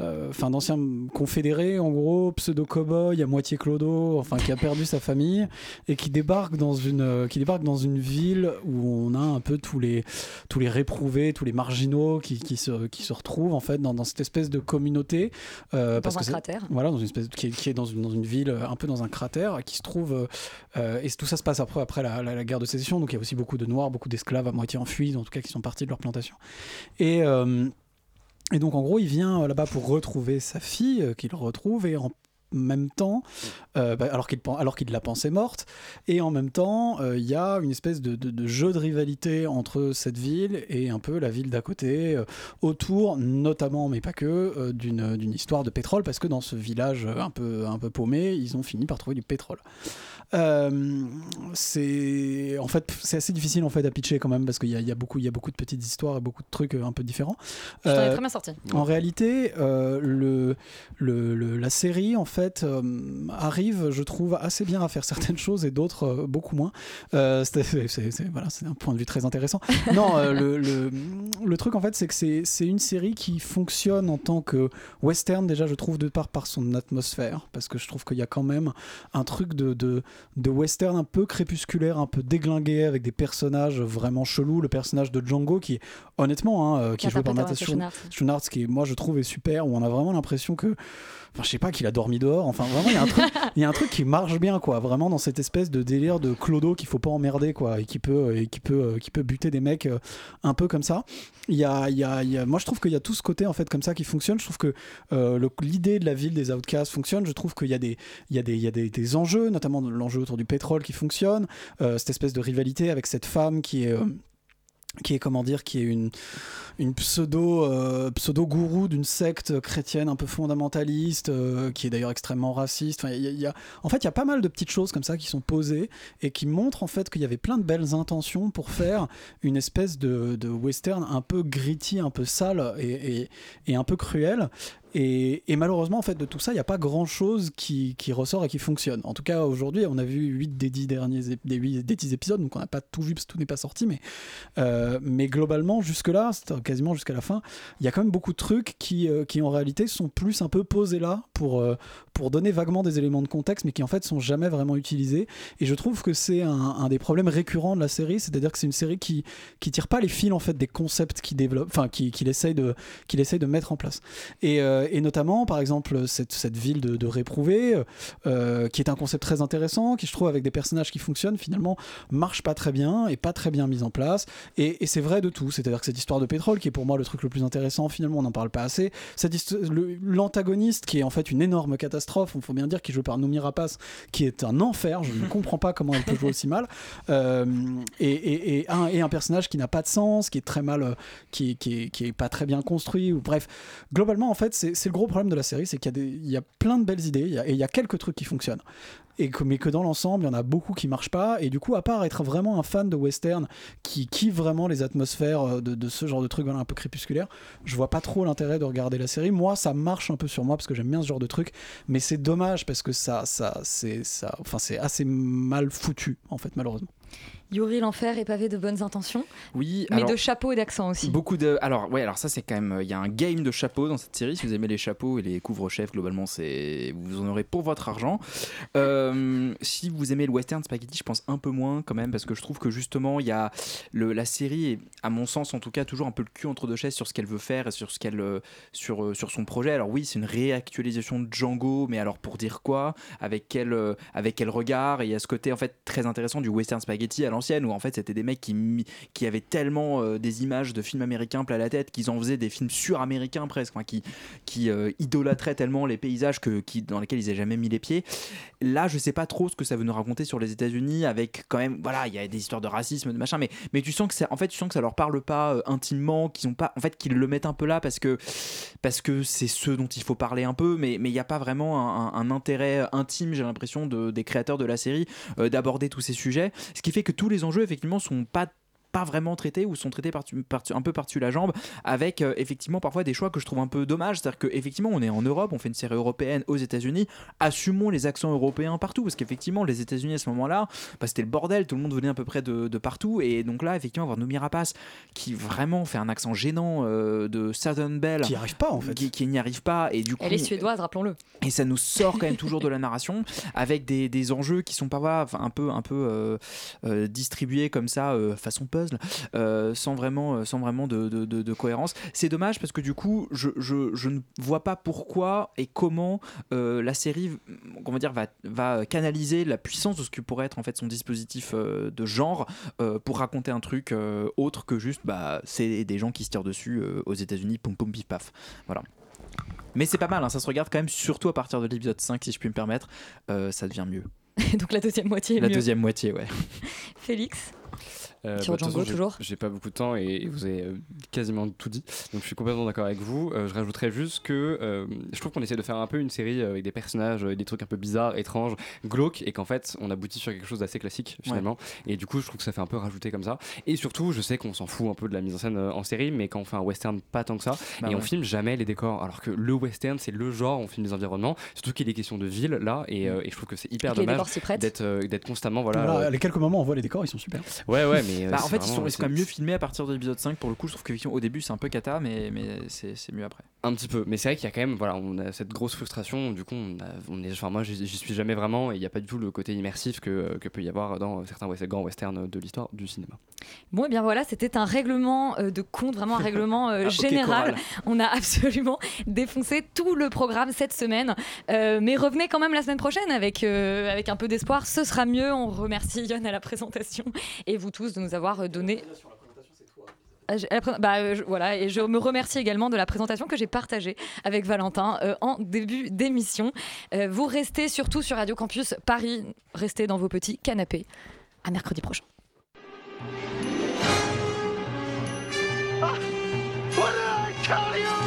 euh, enfin d'ancien confédéré en gros, pseudo cowboy à moitié clodo, enfin qui a perdu sa famille et qui débarque dans une euh, qui débarque dans une ville où on a un peu tous les tous les réprouvés, tous les marginaux qui, qui se qui se retrouvent en fait dans, dans cette espèce de communauté Dans parce un que cratère. voilà, dans une espèce de- qui est, qui est dans, une, dans une ville, un peu dans un cratère, qui se trouve. et tout ça se passe après, après la, la- la guerre de sécession, donc il y a aussi beaucoup de Noirs, beaucoup d'esclaves à moitié enfuis, en tout cas qui sont partis de leur plantation. Et. euh, et donc en gros, il vient euh, là-bas pour retrouver sa fille, euh, qu'il retrouve, et en même temps, euh, bah, alors qu'il la pensait morte, et en même temps, il y a une espèce de, jeu de rivalité entre cette ville et un peu la ville d'à côté, autour notamment, mais pas que, d'une histoire de pétrole, parce que dans ce village un peu paumé, ils ont fini par trouver du pétrole. Euh, c'est en fait c'est assez difficile en fait à pitcher quand même parce qu'il y, y a beaucoup il y a beaucoup de petites histoires et beaucoup de trucs euh, un peu différents. Je Euh, très bien sorti. En réalité, euh, le, le- le- la série en fait arrive, je trouve, assez bien à faire certaines choses et d'autres beaucoup moins. C'est- voilà, un point de vue très intéressant. Non, le, le- le truc en fait, c'est que c'est c'est une série qui fonctionne en tant que western déjà, je trouve, de part par son atmosphère, parce que je trouve qu'il y a quand même un truc de, de, de western un peu crépusculaire, un peu déglingué, avec des personnages vraiment chelous. Le personnage de Django, qui honnêtement, hein, euh, qui est joué par Natasha Schunartz, qui moi je trouve est super, où on a vraiment l'impression que Enfin, je sais pas qu'il a dormi dehors. Enfin, vraiment, il y a un truc, il y a un truc qui marche bien, quoi. Vraiment dans cette espèce de délire de clodo qu'il faut pas emmerder, quoi, et qui peut, et qui peut, euh, qui peut buter des mecs euh, un peu comme ça. Il y a, il y a, il y a- moi, je trouve qu'il y a tout ce côté en fait comme ça qui fonctionne. Je trouve que euh, l'idée de la ville des outcasts fonctionne. Je trouve qu'il y a des, il y a des, il y a des, des enjeux, notamment l'enjeu autour du pétrole qui fonctionne. Euh, cette espèce de rivalité avec cette femme qui est euh, qui est comment dire qui est une une pseudo euh, d'une secte chrétienne un peu fondamentaliste euh, qui est d'ailleurs extrêmement raciste. Enfin, en fait il y a pas mal de petites choses comme ça qui sont posées et qui montrent en fait qu'il y avait plein de belles intentions pour faire une espèce de, western un peu gritty un peu sale et- et un peu cruel et, malheureusement, en fait, de tout ça, il n'y a pas grand-chose qui, ressort et qui fonctionne. En tout cas, aujourd'hui, on a vu 8 des 10 derniers des 8 des 10 épisodes, donc on n'a pas tout vu parce que tout n'est pas sorti, mais, euh, mais globalement, jusque-là, quasiment jusqu'à la fin, il y a quand même beaucoup de trucs qui, euh, qui en réalité sont plus un peu posés là pour, euh, pour donner vaguement des éléments de contexte, mais qui en fait sont jamais vraiment utilisés. Et je trouve que c'est un, des problèmes récurrents de la série, c'est-à-dire que c'est une série qui, qui tire pas les fils en fait des concepts qu'il qu'il essaye de qu'il essaye de mettre en place. Et, euh, et notamment, par exemple, cette, cette ville de, de réprouvés, euh, qui est un concept très intéressant, qui je trouve avec des personnages qui fonctionnent, finalement marche pas très bien et pas très bien mis en place. Et, et c'est vrai de tout, c'est-à-dire que cette histoire de pétrole, qui est pour moi le truc le plus intéressant, finalement on n'en parle pas assez. L'antagoniste, qui est en fait une énorme catastrophe, il faut bien dire, qui est joué par Noumi Rapace, qui est un enfer, je ne comprends pas comment elle peut jouer aussi mal. Euh, et, et- et un, et un personnage qui n'a pas de sens, qui est très mal, euh, qui, qui, est, qui est pas très bien construit. Ou, bref, globalement, en fait, c'est c'est le gros problème de la série, c'est qu'il y, y a plein de belles idées il y a- et il y a quelques trucs qui fonctionnent. Mais que dans l'ensemble, il y en a beaucoup qui marchent pas. Et du coup, à part être vraiment un fan de western qui kiffe vraiment les atmosphères euh, de, ce genre de trucs voilà, un peu crépusculaire, je vois pas trop l'intérêt de regarder la série. Moi, ça marche un peu sur moi parce que j'aime bien ce genre de truc. Mais c'est dommage parce que ça, ça, c'est, ça, enfin, c'est assez mal foutu, en fait, malheureusement. Yuri l'enfer est pavé de bonnes intentions, Oui, mais alors- de chapeaux et d'accents aussi. Beaucoup de. Alors, ouais, alors ça, c'est quand même. Il y a un game de chapeaux dans cette série. Si vous aimez les chapeaux et les couvre-chefs, globalement, c'est vous en aurez pour votre argent. Euh, si vous aimez le western spaghetti, je pense un peu moins quand même, parce que je trouve que justement, il y a. Le, la série est, à mon sens, en tout cas, toujours un peu le cul entre deux chaises sur ce qu'elle veut faire et sur, ce qu'elle, euh, sur, euh, sur son projet. Alors, oui, c'est une réactualisation de Django, mais alors pour dire quoi? Avec quel, euh, avec quel regard? Et il y a ce côté, en fait, très intéressant du western spaghetti à où en fait c'était des mecs qui, qui avaient tellement euh, des images de films américains plein la tête qu'ils en faisaient des films sur-américains presque, enfin, qui, qui euh, idolâtraient tellement les paysages que, qui, dans lesquels ils n'avaient jamais mis les pieds. Là, je sais pas trop ce que ça veut nous raconter sur les États-Unis avec quand même, voilà, il y a des histoires de racisme, de machin, mais, mais tu sens que ça, en fait, tu sens que ça leur parle pas euh, intimement, qu'ils ont pas, en fait, qu'ils le mettent un peu là parce que parce que c'est ce dont il faut parler un peu, mais mais il n'y a pas vraiment un intérêt intime, j'ai l'impression, de, des créateurs de la série euh, d'aborder tous ces sujets, ce qui fait que tous les enjeux effectivement sont pas pas vraiment traités ou sont traités par, par- un peu par-dessus la jambe avec euh, effectivement parfois des choix que je trouve un peu dommages. C'est-à-dire que effectivement on est en Europe on fait une série européenne aux États-Unis. Assumons les accents européens partout parce qu'effectivement les États-Unis à ce moment-là bah, c'était le bordel tout le monde venait à peu près de, de partout. Et donc là effectivement avoir Noomi Rapace qui vraiment fait un accent gênant euh, de Southern Belle Qui n'y arrive pas en fait. qui, qui n'y arrive pas. Et du coup Elle est suédoise, rappelons-le. et ça nous sort quand même toujours de la narration avec des, des enjeux qui sont pas un peu un peu euh, euh, distribués comme ça euh, façon puzzle euh, sans vraiment euh, sans vraiment de, de- de- de cohérence c'est dommage parce que du coup je, je- je ne vois pas pourquoi et comment euh, la série comment dire va, va canaliser la puissance de ce que pourrait être en fait son dispositif euh, de genre pour raconter un truc autre que juste bah c'est des gens qui se tirent dessus aux États-Unis pom pom pif paf voilà mais c'est pas mal, hein, ça se regarde quand même, surtout à partir de l'épisode 5, si je puis me permettre. Ça devient mieux. Donc la deuxième moitié est La mieux. deuxième moitié, ouais. Félix? Euh, Sur bah, Django, façon, toujours J'ai pas beaucoup de temps et, et vous avez euh, quasiment tout dit. Donc je suis complètement d'accord avec vous. Euh, je rajouterais juste que euh, je trouve qu'on essaie de faire un peu une série avec des personnages, des trucs un peu bizarres, étranges, glauques et qu'en fait on aboutit sur quelque chose d'assez classique finalement. Et du coup, je trouve que ça fait un peu rajouter comme ça. Et surtout, je sais qu'on s'en fout un peu de la mise en scène en série, mais quand on fait un western, pas tant que ça. Bah et on ouais. filme jamais les décors. Alors que le western, c'est le genre, on filme les environnements. Surtout qu'il est question de ville là. Et, et je trouve que c'est hyper Et dommage d'être constamment. Voilà, Voilà, les quelques moments on voit les décors, ils sont super. Ouais, ouais, mais. euh, Bah, en fait, ils sont, vraiment- ils sont quand même mieux filmés à partir de l'épisode 5. Pour le coup, je trouve qu'au début, c'est un peu cata, mais, mais c'est mieux après. Un petit peu, mais c'est vrai qu'il y a quand même, voilà, on a cette grosse frustration. Du coup, on, a- on est, enfin moi, j'y suis jamais vraiment, et il n'y a pas du tout le côté immersif que, que peut y avoir dans certains grands westerns de l'histoire du cinéma. Bon, et bien voilà, c'était un règlement euh, de compte, vraiment un règlement euh, Ah, général. On a absolument défoncé tout le programme cette semaine. Euh, mais revenez quand même la semaine prochaine avec, euh, avec un peu d'espoir. Ce sera mieux. On remercie Yann à la présentation et vous tous de nous avoir donné. Ah, j'ai- la pré- bah, je- voilà, et je me remercie également de la présentation que j'ai partagée avec Valentin euh, en début d'émission. Euh, vous restez surtout sur Radio Campus Paris, restez dans vos petits canapés. À mercredi prochain. You?